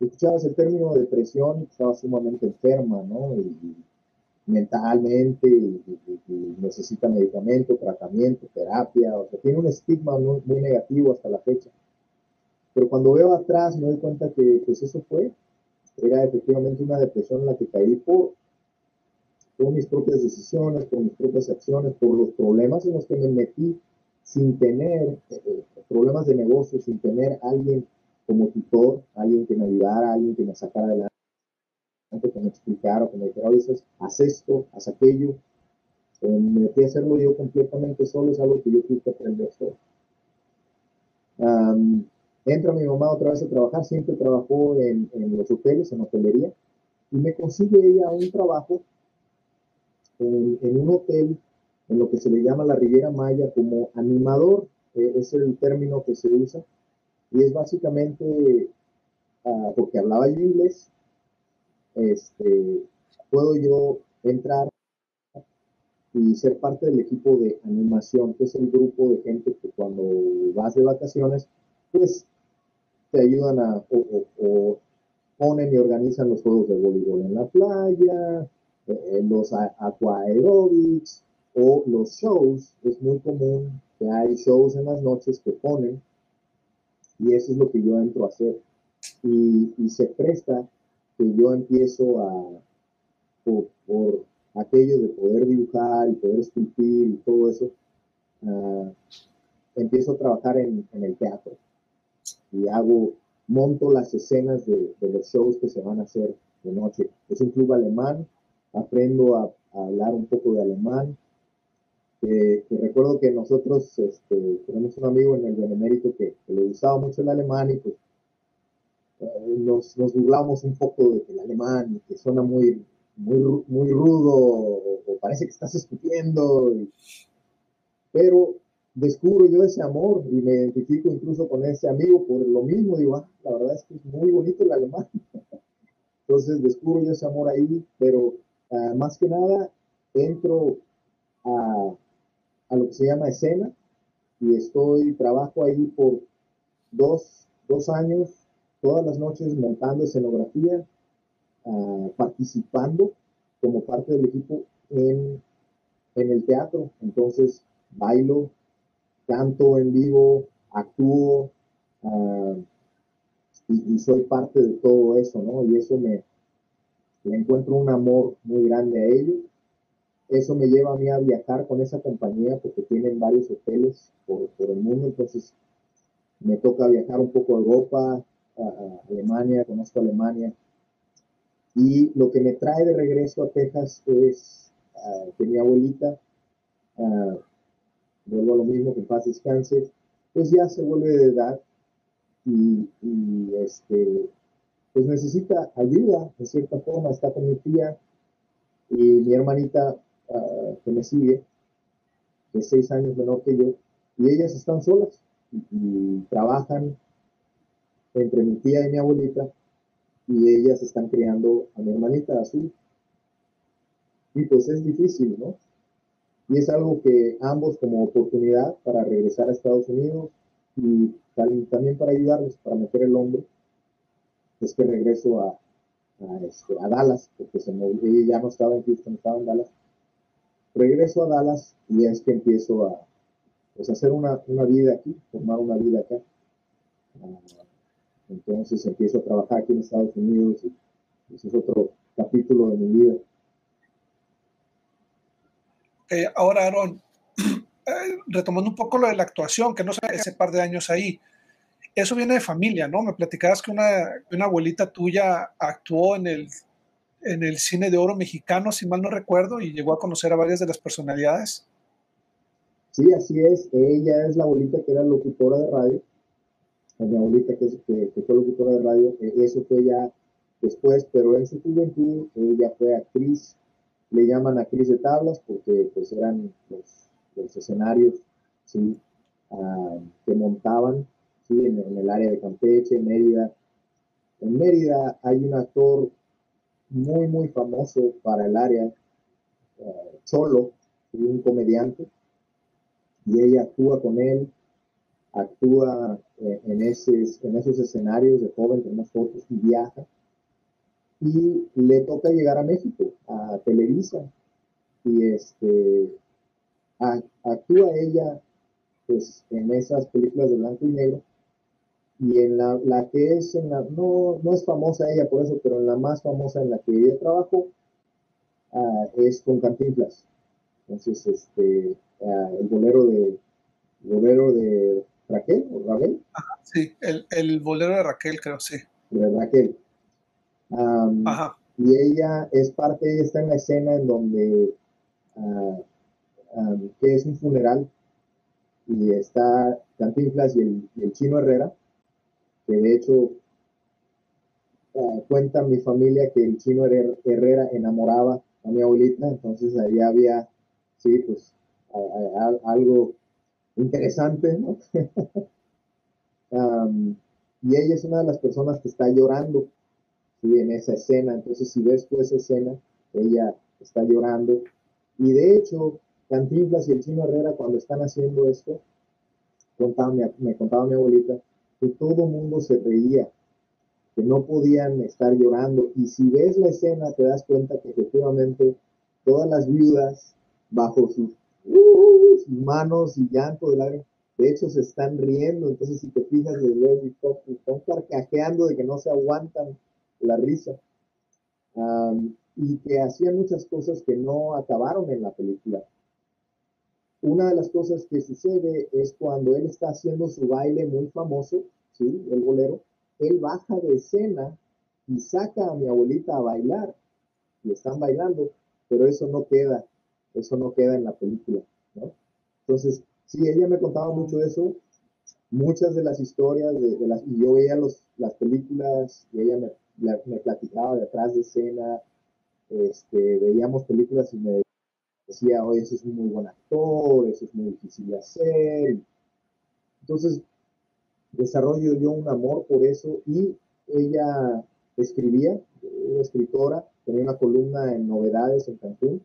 escuchabas el término depresión estaba sumamente enferma, ¿no? Y, mentalmente, y, necesita medicamento, tratamiento, terapia, o sea, tiene un estigma muy, negativo hasta la fecha. Pero cuando veo atrás me doy cuenta que pues eso fue, era efectivamente una depresión en la que caí por, por mis propias decisiones, por mis propias acciones, por los problemas en los que me metí sin tener eh, problemas de negocio, sin tener alguien como tutor, alguien que me ayudara, alguien que me sacara adelante, que me explicara, que me dijera, oye, haz esto, haz aquello. Eh, me metí a hacerlo yo completamente solo, es algo que yo tuve que aprender solo. entra mi mamá otra vez a trabajar, siempre trabajó en, los hoteles, en hotelería, y me consigue ella un trabajo en, un hotel en lo que se le llama la Riviera Maya como animador, eh, es el término que se usa, y es básicamente, ah, porque hablaba yo inglés, este, puedo yo entrar y ser parte del equipo de animación, que es el grupo de gente que cuando vas de vacaciones, pues te ayudan a, o, ponen y organizan los juegos de voleibol en la playa, eh, los aqua aerobics o los shows. Es muy común que hay shows en las noches que ponen y eso es lo que yo entro a hacer. Y, se presta que yo empiezo a, por, aquello de poder dibujar y poder esculpir y todo eso, uh, empiezo a trabajar en, el teatro y hago, monto las escenas de, los shows que se van a hacer de noche. Es un club alemán, aprendo a hablar un poco de alemán, que, recuerdo que nosotros este, tenemos un amigo en el Benemérito que, le gustaba mucho el alemán y pues eh, nos, nos, burlamos un poco del alemán y que suena muy, muy, muy rudo o, parece que estás escupiendo. pero descubro yo ese amor y me identifico incluso con ese amigo por lo mismo. Digo, ah, la verdad es que es muy bonito el alemán. Entonces descubro yo ese amor ahí, pero ah, más que nada entro a, a lo que se llama escena y estoy, trabajo ahí por dos, dos años todas las noches montando escenografía, ah, participando como parte del equipo en, en el teatro. Entonces, bailo, canto en vivo, actúo uh, y, y, soy parte de todo eso, ¿no? Y eso me, le encuentro un amor muy grande a ello. Eso me lleva a mí a viajar con esa compañía porque tienen varios hoteles por, por el mundo, entonces me toca viajar un poco a Europa, a, Alemania, conozco Alemania. Y lo que me trae de regreso a Texas es uh, que mi abuelita uh, vuelvo a lo mismo que en paz descanse, pues ya se vuelve de edad y, y, este, pues necesita ayuda, de cierta forma, está con mi tía y mi hermanita uh, que me sigue, de seis años menor que yo, y ellas están solas y, trabajan entre mi tía y mi abuelita y ellas están criando a mi hermanita azul. Y pues es difícil, ¿no? Y es algo que ambos como oportunidad para regresar a Estados Unidos y también para ayudarles, para meter el hombro, es que regreso a, este, a Dallas, porque se me, ya no estaba en Houston, estaba en Dallas. Regreso a Dallas y es que empiezo a pues, hacer una, una vida aquí, formar una vida acá. Uh, entonces empiezo a trabajar aquí en Estados Unidos y ese es otro capítulo de mi vida. Eh, ahora, Aaron, eh, retomando un poco lo de la actuación, que no sé, ese par de años ahí, eso viene de familia, ¿no? Me platicabas que una, una abuelita tuya actuó en el, en el cine de oro mexicano, si mal no recuerdo, y llegó a conocer a varias de las personalidades. Sí, así es. Ella es la abuelita que era locutora de radio. Mi abuelita que, que, que fue locutora de radio, eh, eso fue ya después, pero en su juventud ella fue actriz le llaman actriz de tablas porque pues eran los, los escenarios ¿sí? Uh, que montaban ¿sí? En, en, el área de Campeche, Mérida. En Mérida hay un actor muy, muy famoso para el área, uh, Cholo, ¿sí? un comediante, y ella actúa con él, actúa eh, en, ese, en esos escenarios de joven, tenemos fotos y viaja y le toca llegar a México, a Televisa, y este, a, actúa ella pues en esas películas de blanco y negro, y en la, la que es, en la, no, no es famosa ella por eso, pero en la más famosa en la que ella trabajó, uh, es con Cantinflas. Entonces, este, uh, el bolero de, bolero de Raquel, o Rabel. Ajá, sí, el, el bolero de Raquel, creo, sí. De Raquel. Um, y ella es parte, ella está en la escena en donde, uh, um, que es un funeral, y está Cantinflas y el, y el Chino Herrera, que de hecho uh, cuenta mi familia que el Chino Herrera enamoraba a mi abuelita, entonces ahí había, sí, pues algo interesante, y ella es una de las personas que está llorando ¿sí? en esa escena. Entonces, si ves tú esa escena, ella está llorando. Y de hecho, Cantinflas y el Chino Herrera, cuando están haciendo esto, contaba, me, me contaba mi abuelita, que todo mundo se reía, que no podían estar llorando. Y si ves la escena, te das cuenta que efectivamente todas las viudas, bajo sus, uh, sus manos y llanto de lágrimas, de hecho se están riendo. Entonces, si te fijas, les ves y están, carcajeando de que no se aguantan la risa. Y que hacía muchas cosas que no acabaron en la película. Una de las cosas que sucede es cuando él está haciendo su baile muy famoso, ¿sí? El bolero, él baja de escena y saca a mi abuelita a bailar y están bailando, pero eso no queda, eso no queda en la película. Entonces, sí, ella me contaba mucho eso, muchas de las historias de, las, y yo veía los, las películas y ella me me platicaba de atrás de escena, este, veíamos películas y me decía, oye, ese es un muy buen actor, eso es muy difícil de hacer. Entonces, desarrollo yo un amor por eso y ella escribía, una escritora, tenía una columna en novedades en Cancún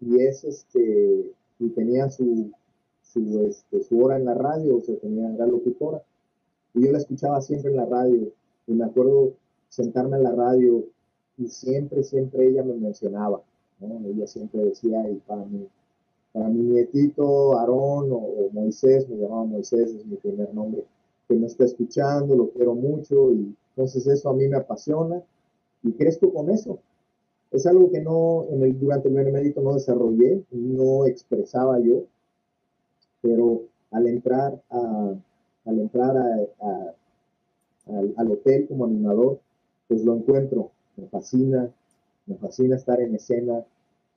y es este, y tenía su, su, este, su hora en la radio, o sea, tenía, era locutora, y yo la escuchaba siempre en la radio y me acuerdo sentarme en la radio y siempre, siempre ella me mencionaba, ¿no? Ella siempre decía, y para mí, para mi nietito Aarón o, Moisés, me llamaba Moisés, es mi primer nombre, que me está escuchando, lo quiero mucho y entonces eso a mí me apasiona y crezco con eso. Es algo que no, en el, durante el benemérito no desarrollé, no expresaba yo, pero al entrar, a, al, entrar a, al, hotel como animador, pues lo encuentro, me fascina, me fascina estar en escena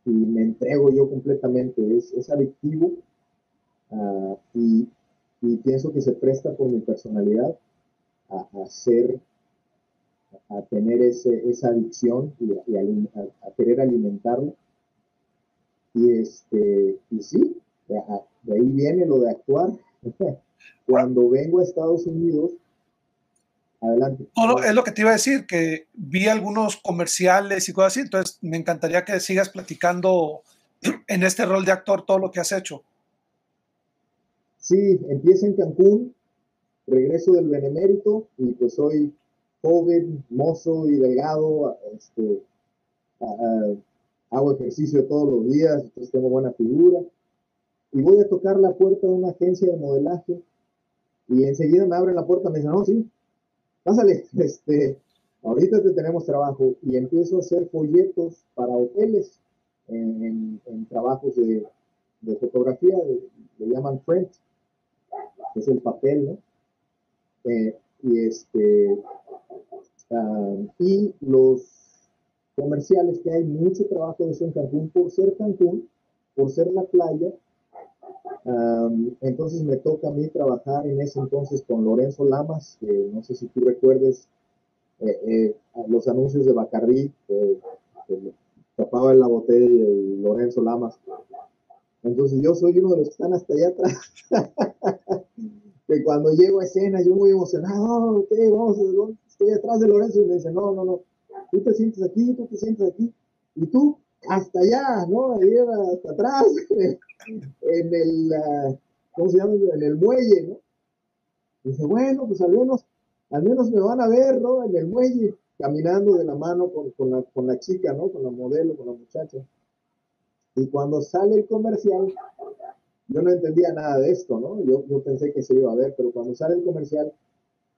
y me entrego yo completamente, es, es adictivo ah, y, y, pienso que se presta por mi personalidad a, a ser, a tener ese, esa adicción y, a, querer alimentarlo. Y, este, y sí, de ahí viene lo de actuar. Cuando vengo a Estados Unidos, adelante. es lo que te iba a decir, que vi algunos comerciales y cosas así, entonces me encantaría que sigas platicando en este rol de actor todo lo que has hecho. Sí, empiezo en Cancún, regreso del Benemérito y pues soy joven, mozo y delgado, este, hago ejercicio todos los días, entonces tengo buena figura y voy a tocar la puerta de una agencia de modelaje y enseguida me abren la puerta y me dicen, no, sí, pásale, este, ahorita te tenemos trabajo y empiezo a hacer folletos para hoteles en, trabajos de, fotografía, le llaman print, que es el papel, ¿no? Eh, y este, ah, y los comerciales que hay mucho trabajo de eso en Cancún por ser Cancún, por ser la playa, entonces me toca a mí trabajar en ese entonces con Lorenzo Lamas, que no sé si tú recuerdes eh, eh, los anuncios de Bacardi, que tapaba en la botella y Lorenzo Lamas. Entonces yo soy uno de los que están hasta allá atrás. que cuando llego a escena yo muy emocionado, ok, vamos, estoy atrás de Lorenzo y me dice, no, no, no, tú te sientes aquí, tú te sientes aquí, y tú hasta allá, ¿no? Ahí hasta atrás, en el, ah, ¿cómo se llama? En el muelle, ¿no? dice, bueno, pues al menos, al menos me van a ver, ¿no? En el muelle, caminando de la mano con, con, la, con la chica, ¿no? Con la modelo, con la muchacha. Y cuando sale el comercial, yo no entendía nada de esto, ¿no? Yo, yo pensé que se iba a ver, pero cuando sale el comercial,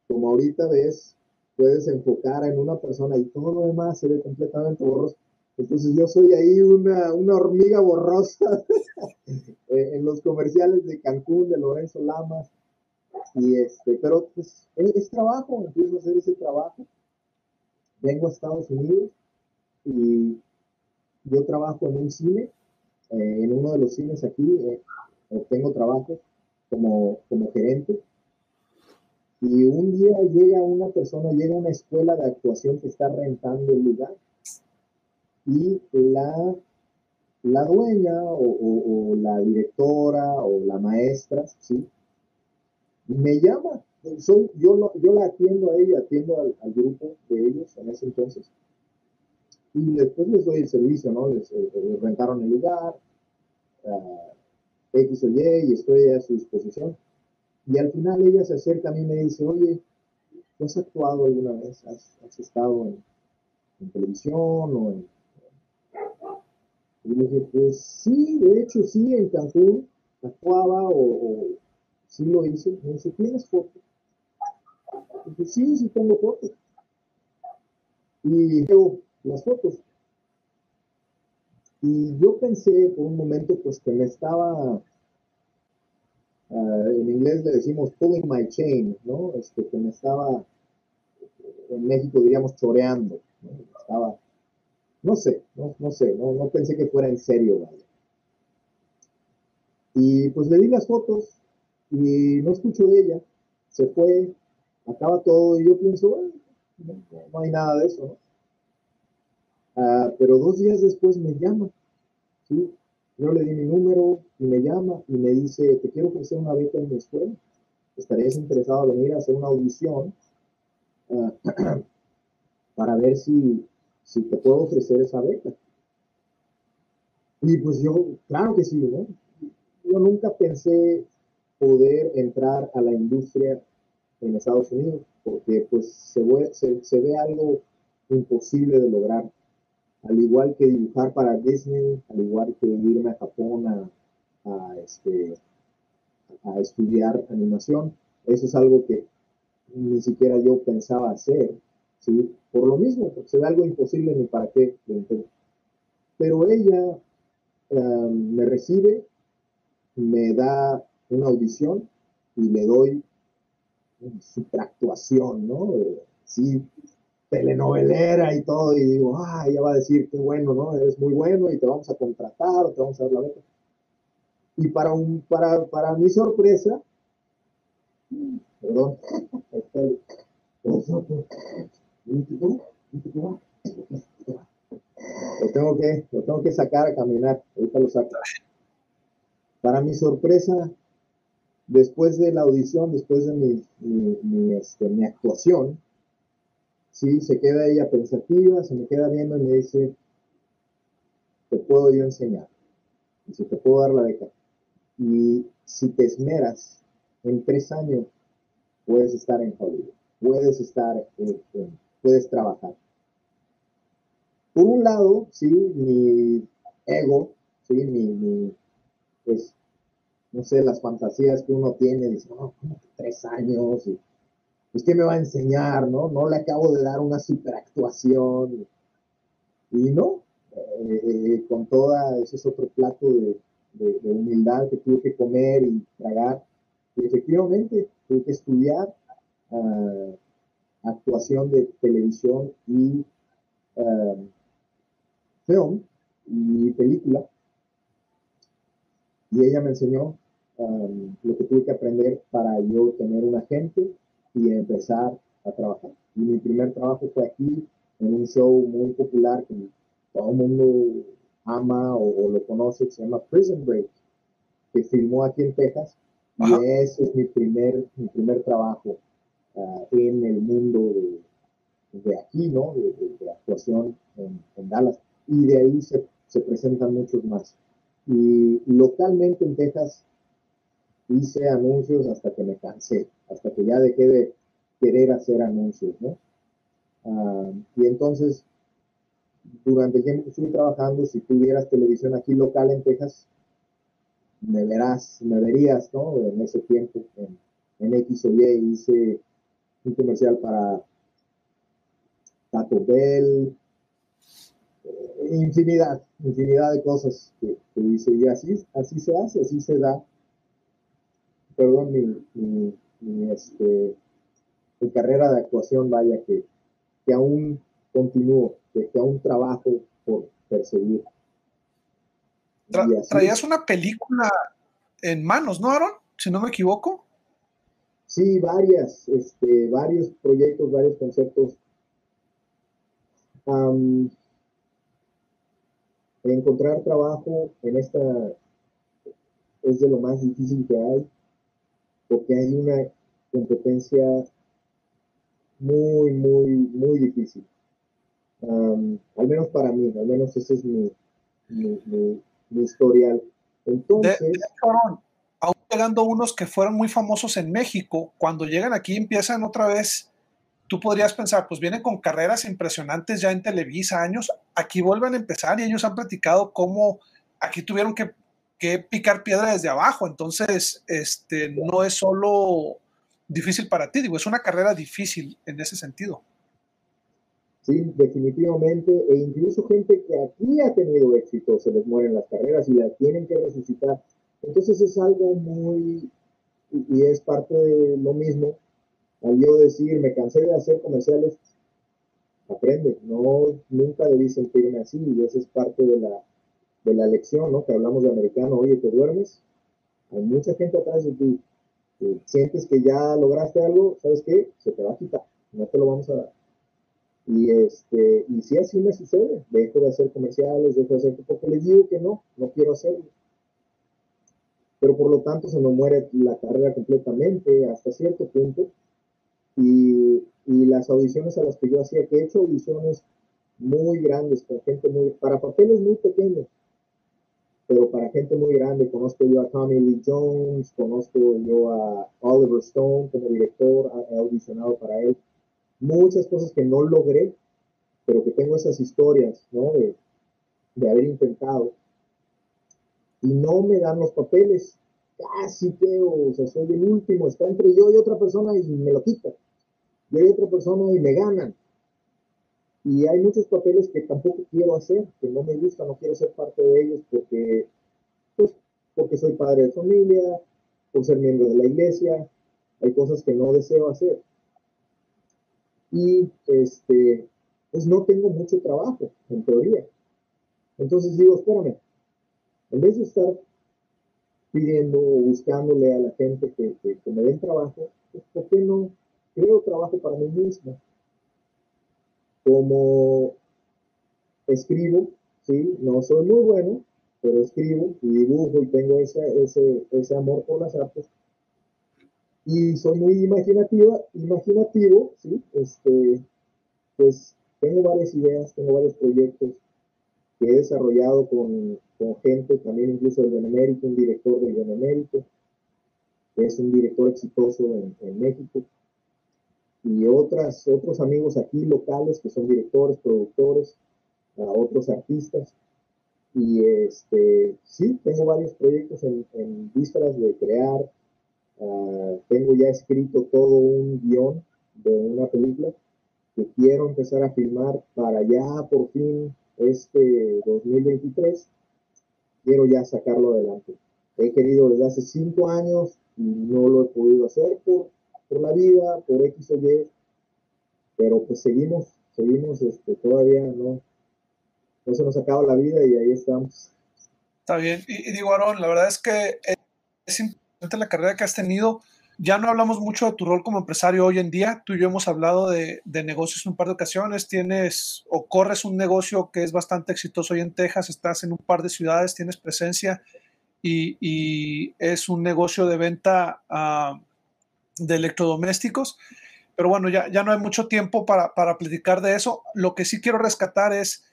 como ahorita ves, puedes enfocar en una persona y todo lo demás se ve completamente borroso. Entonces yo soy ahí una, una hormiga borrosa eh, en los comerciales de Cancún, de Lorenzo Lamas. Y este, pero pues es, trabajo, empiezo a hacer ese trabajo. Vengo a Estados Unidos y yo trabajo en un cine, eh, en uno de los cines aquí, eh, tengo trabajo como, como gerente. Y un día llega una persona, llega una escuela de actuación que está rentando el lugar y la, la dueña o, la directora o la maestra, ¿sí? Me llama, soy, yo, yo la atiendo a ella, atiendo al, grupo de ellos en ese entonces. Y después les doy el servicio, ¿no? Les, eh, rentaron el lugar, uh, X o Y, y estoy a su disposición. Y al final ella se acerca a mí y me dice, oye, ¿tú has actuado alguna vez? ¿Has, estado en, en televisión o en y dije, pues sí, de hecho sí, en Cancún actuaba o, sí lo hice. Me dice, ¿tienes fotos? Dije, sí, sí tengo fotos. Y veo las fotos. Y yo pensé por un momento pues que me estaba, ah, en inglés le decimos pulling my chain, ¿no? Este, que me estaba, en México diríamos choreando, ¿no? Estaba no sé, no, no sé, no, no, pensé que fuera en serio, vaya. Y pues le di las fotos y no escucho de ella. Se fue, acaba todo y yo pienso, bueno, no, hay nada de eso, ¿no? Ah, pero dos días después me llama, ¿sí? Yo le di mi número y me llama y me dice, te quiero ofrecer una beca en mi escuela. ¿Estarías interesado en venir a hacer una audición ah, para ver si si te puedo ofrecer esa beca. Y pues yo, claro que sí, ¿no? Yo nunca pensé poder entrar a la industria en Estados Unidos. porque pues se ve, se, ve algo imposible de lograr. Al igual que dibujar para Disney, al igual que irme a Japón a, este, a estudiar animación, eso es algo que ni siquiera yo pensaba hacer, ¿sí? Por lo mismo, porque se ve algo imposible ni para qué Pero ella em, me recibe, me da una audición y le doy superactuación, ¿no? Sí, telenovelera y todo, y digo, ah, ella va a decir, qué bueno, ¿no? Eres muy bueno y te vamos a contratar o te vamos a dar la beca. Y para, un, para, para mi sorpresa, perdón, lo tengo que, lo tengo que sacar a caminar, ahorita lo saco. Para mi sorpresa, después de la audición, después de mi, mi, este, mi actuación, sí, se queda ella pensativa, se me queda viendo y me dice, te puedo yo enseñar. Dice, te puedo dar la beca. Y si te esmeras, en tres años puedes estar en Hollywood, puedes estar, puedes trabajar. Por un lado, sí, mi ego, sí, mi, pues, no sé, las fantasías que uno tiene, dice, no, tres años, y, pues, ¿qué me va a enseñar, no? No le acabo de dar una superactuación, y no, eh, eh, con toda, ese es otro plato de, de, humildad que tuve que comer y tragar, y efectivamente tuve que estudiar uh, actuación de televisión y uh, film y película. Y ella me enseñó um, lo que tuve que aprender para yo tener un agente y empezar a trabajar. Y mi primer trabajo fue aquí, en un show muy popular que todo el mundo ama o, lo conoce, se llama Prison Break, que filmó aquí en Texas. Y ese es mi primer, mi primer trabajo en el mundo de, de aquí, ¿no? De, de, actuación en, en, Dallas. Y de ahí se, se presentan muchos más. Y localmente en Texas hice anuncios hasta que me cansé, hasta que ya dejé de querer hacer anuncios, ¿no? Uh, y entonces durante el tiempo que estuve trabajando, si tuvieras televisión aquí local en Texas, me verás, me verías, ¿no? En ese tiempo, en, X o Y, hice un comercial para Taco Bell, eh, infinidad, infinidad de cosas que, hice y así, así se hace, así se da. Perdón, mi, mi, este, mi carrera de actuación, vaya, que, que aún continúo que, que un trabajo por perseguir. traías una película en manos, ¿no, Aaron? Si no me equivoco. Sí, varias, este, varios proyectos, varios conceptos. encontrar trabajo en esta es de lo más difícil que hay, porque hay una competencia muy, muy, muy difícil al menos para mí, al menos ese es mi, mi, historial. Entonces... aún llegando unos que fueron muy famosos en México, cuando llegan aquí empiezan otra vez, tú podrías pensar, pues vienen con carreras impresionantes ya en Televisa, años, aquí vuelven a empezar y ellos han platicado cómo aquí tuvieron que, que picar piedra desde abajo, entonces este, no es solo difícil para ti, digo, es una carrera difícil en ese sentido. Sí, definitivamente, e incluso gente que aquí ha tenido éxito, se les mueren las carreras y la tienen que resucitar. Entonces es algo muy, y es parte de lo mismo, al yo decir, me cansé de hacer comerciales, aprende, no, nunca debí sentirme así, y esa es parte de la, de la lección, ¿no? Que hablamos de americano, oye, ¿te duermes? Hay mucha gente atrás de ti, sientes que ya lograste algo, ¿sabes qué? Se te va a quitar, no te lo vamos a dar. Y, este, y si así me sucede, dejo de hacer comerciales, dejo de hacer, porque les digo que no, no quiero hacerlo. Pero por lo tanto se me muere la carrera completamente hasta cierto punto. Y, y las audiciones a las que yo hacía, que he hecho audiciones muy grandes, con gente muy, para papeles muy pequeños. pero para gente muy grande, conozco yo a Tommy Lee Jones, conozco yo a Oliver Stone como director, he audicionado para él. Muchas cosas que no logré, pero que tengo esas historias, ¿no? De, de haber intentado. Y no me dan los papeles. Casi que, o sea, soy el último, está entre yo y otra persona y me lo quitan. Yo y otra persona y me ganan. Y hay muchos papeles que tampoco quiero hacer, que no me gusta, no quiero ser parte de ellos porque, pues, porque soy padre de familia, por ser miembro de la iglesia, hay cosas que no deseo hacer. Y este, pues no tengo mucho trabajo, en teoría. Entonces digo, espérame, en vez de estar pidiendo o buscándole a la gente que, que me den trabajo, pues, ¿por qué no creo trabajo para mí mismo? como escribo, ¿sí? No soy muy bueno, pero escribo y dibujo y tengo ese, ese, ese amor por las artes. Y soy muy imaginativa, imaginativo, ¿sí? Este, pues tengo varias ideas, tengo varios proyectos que he desarrollado con, con gente, también incluso el Benemérito, un director del Benemérito, que es un director exitoso en, en México y otras, otros amigos aquí locales que son directores, productores, a otros artistas. Y este, sí, tengo varios proyectos en, en vísperas de crear. Ah, tengo ya escrito todo un guion de una película que quiero empezar a filmar para ya por fin este 2023. Quiero ya sacarlo adelante. He querido desde hace cinco años y no lo he podido hacer por por la vida, por X o Y, pero pues seguimos, seguimos, este, todavía no, no se nos acaba la vida y ahí estamos. Está bien, y, digo, Aaron, la verdad es que es importante la carrera que has tenido. Ya no hablamos mucho de tu rol como empresario hoy en día. Tú y yo hemos hablado de, negocios un par de ocasiones. Tienes o corres un negocio que es bastante exitoso hoy en Texas. Estás en un par de ciudades, tienes presencia y, es un negocio de venta uh, de electrodomésticos. Pero bueno, ya, ya no hay mucho tiempo para, para platicar de eso. Lo que sí quiero rescatar es,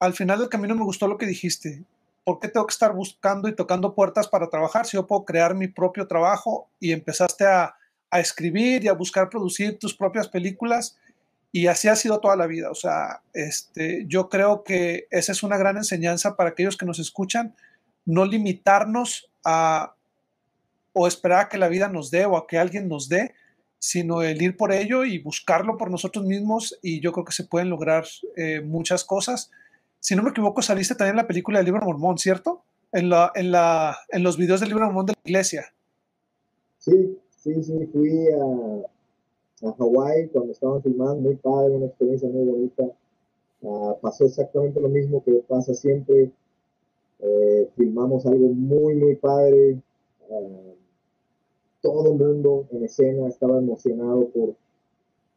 al final del camino me gustó lo que dijiste. ¿Por qué tengo que estar buscando y tocando puertas para trabajar si yo puedo crear mi propio trabajo? Y empezaste a, a escribir y a buscar producir tus propias películas y así ha sido toda la vida. O sea, este, yo creo que esa es una gran enseñanza para aquellos que nos escuchan, no limitarnos a o esperar a que la vida nos dé o a que alguien nos dé, sino el ir por ello y buscarlo por nosotros mismos y yo creo que se pueden lograr eh, muchas cosas. Si no me equivoco, saliste también en la película del libro mormón, ¿cierto? En, la, en, la, en los videos del libro mormón de la iglesia. Sí, sí, sí, fui a, a Hawái cuando estaban filmando, muy padre, una experiencia muy bonita. Uh, pasó exactamente lo mismo que pasa siempre. Eh, filmamos algo muy, muy padre. Uh, todo el mundo en escena estaba emocionado por,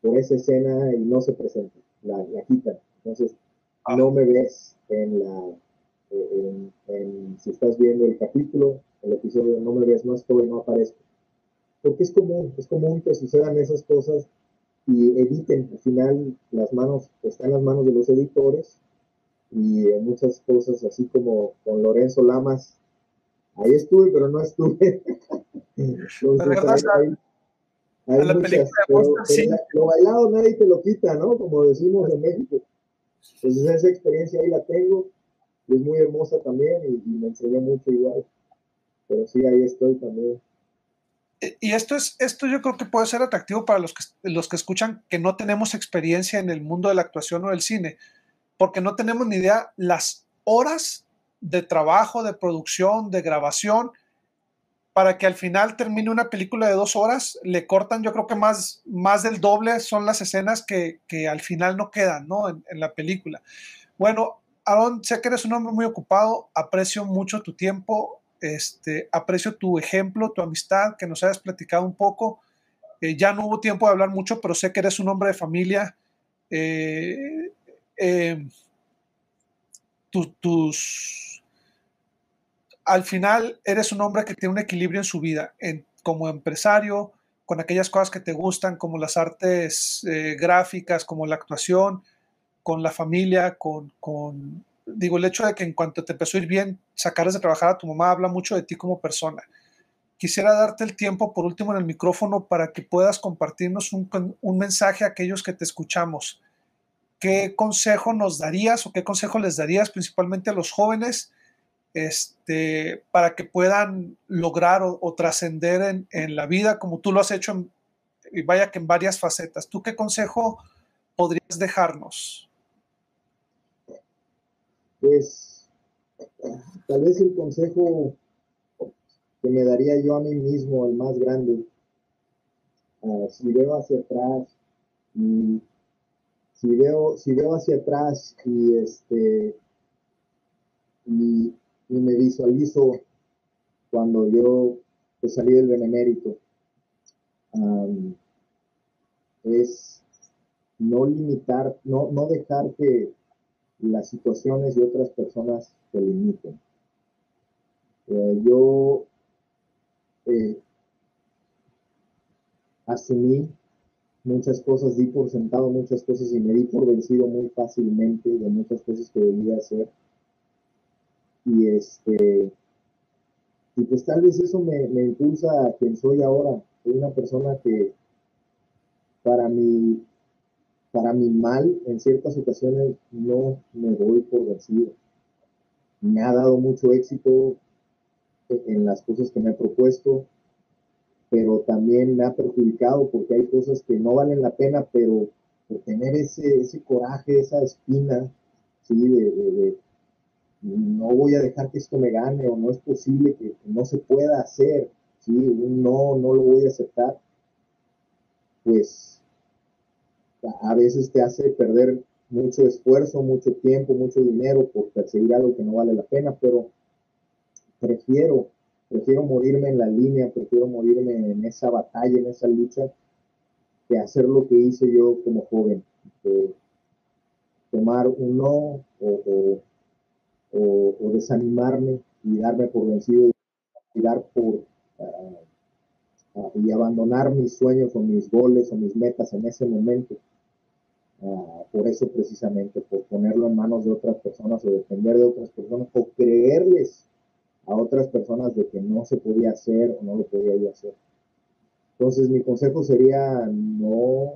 por esa escena y no se presenta, la, la quitan. Entonces, ah. No me ves en la, en, si estás viendo el capítulo, el episodio, no me ves, no estoy, no aparezco. Porque es común, es común que sucedan esas cosas y editen. Al final, las manos, están en las manos de los editores y muchas cosas, así como con Lorenzo Lamas, ahí estuve, pero no estuve. Entonces, hay, hay, muchas, lo bailado nadie te lo quita, ¿no? Como decimos en México. Entonces esa experiencia ahí la tengo, es muy hermosa también y, me enseñó mucho igual. Pero sí, ahí estoy también. Y esto es, esto yo creo que puede ser atractivo para los que, los que escuchan que no tenemos experiencia en el mundo de la actuación o del cine, porque no tenemos ni idea las horas de trabajo, de producción, de grabación, para que al final termine una película de dos horas, le cortan, yo creo que más, más del doble son las escenas que, que al final no quedan, ¿no? En, la película. Bueno, Aaron, sé que eres un hombre muy ocupado, aprecio mucho tu tiempo, este, aprecio tu ejemplo, tu amistad, que nos hayas platicado un poco. Eh, ya no hubo tiempo de hablar mucho, pero sé que eres un hombre de familia. Eh, eh, tu, tus al final eres un hombre que tiene un equilibrio en su vida, como empresario, con aquellas cosas que te gustan, como las artes eh, gráficas, como la actuación, con la familia, con, con, digo, el hecho de que en cuanto te empezó a ir bien, sacaras de trabajar a tu mamá, habla mucho de ti como persona. Quisiera darte el tiempo, por último, en el micrófono para que puedas compartirnos un, un mensaje a aquellos que te escuchamos. ¿Qué consejo nos darías o qué consejo les darías principalmente a los jóvenes este, para que puedan lograr o, trascender en, en, la vida como tú lo has hecho, y vaya que en varias facetas? ¿Tú qué consejo podrías dejarnos? Pues tal vez el consejo que me daría yo a mí mismo, el más grande, uh, si veo hacia atrás y si veo, si veo hacia atrás y este y, me visualizo cuando yo pues, salí del benemérito, es no limitar, no, no dejar que las situaciones y otras personas te limiten. Eh, yo eh, asumí muchas cosas, di por sentado muchas cosas y me di por vencido muy fácilmente de muchas cosas que debía hacer. Y este, y pues tal vez eso me, me impulsa a quien soy ahora. Soy una persona que para mi, para mal, en ciertas ocasiones no me doy por vencido. Me ha dado mucho éxito en las cosas que me he propuesto, pero también me ha perjudicado porque hay cosas que no valen la pena, pero por tener ese, ese coraje, esa espina, ¿sí? De, no voy a dejar que esto me gane o no es posible que, no se pueda hacer, ¿sí? no, no lo voy a aceptar, pues a veces te hace perder mucho esfuerzo, mucho tiempo, mucho dinero por perseguir algo que no vale la pena, pero prefiero, prefiero morirme en la línea, prefiero morirme en esa batalla, en esa lucha, que hacer lo que hice yo como joven, tomar un no o, desanimarme y darme por vencido y dar por ah, ah, y abandonar mis sueños o mis goles o mis metas en ese momento. Ah, por eso precisamente, por ponerlo en manos de otras personas o depender de otras personas o creerles a otras personas de que no se podía hacer o no lo podía yo hacer. Entonces mi consejo sería no,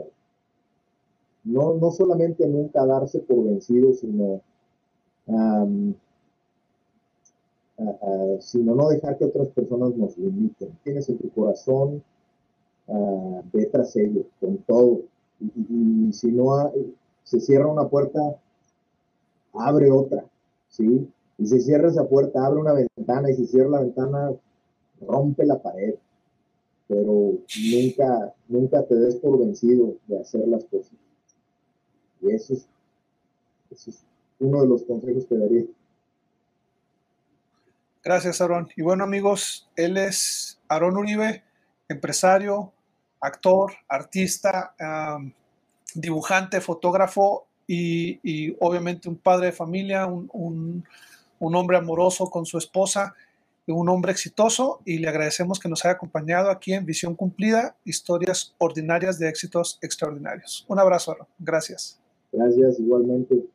no, no solamente nunca darse por vencido, sino, sino no dejar que otras personas nos limiten. Tienes en tu corazón, uh, ve tras ello, con todo. Y, si no se cierra una puerta, abre otra, ¿sí? Y si cierra esa puerta, abre una ventana y si cierra la ventana, rompe la pared. Pero nunca, nunca te des por vencido de hacer las cosas. Y eso es, uno de los consejos que daría. Gracias, Aaron. Y bueno, amigos, él es Aaron Uribe, empresario, actor, artista, dibujante, fotógrafo y, obviamente un padre de familia, un un hombre amoroso con su esposa, un hombre exitoso y le agradecemos que nos haya acompañado aquí en Visión Cumplida, historias ordinarias de éxitos extraordinarios. Un abrazo, gracias. Gracias, igualmente.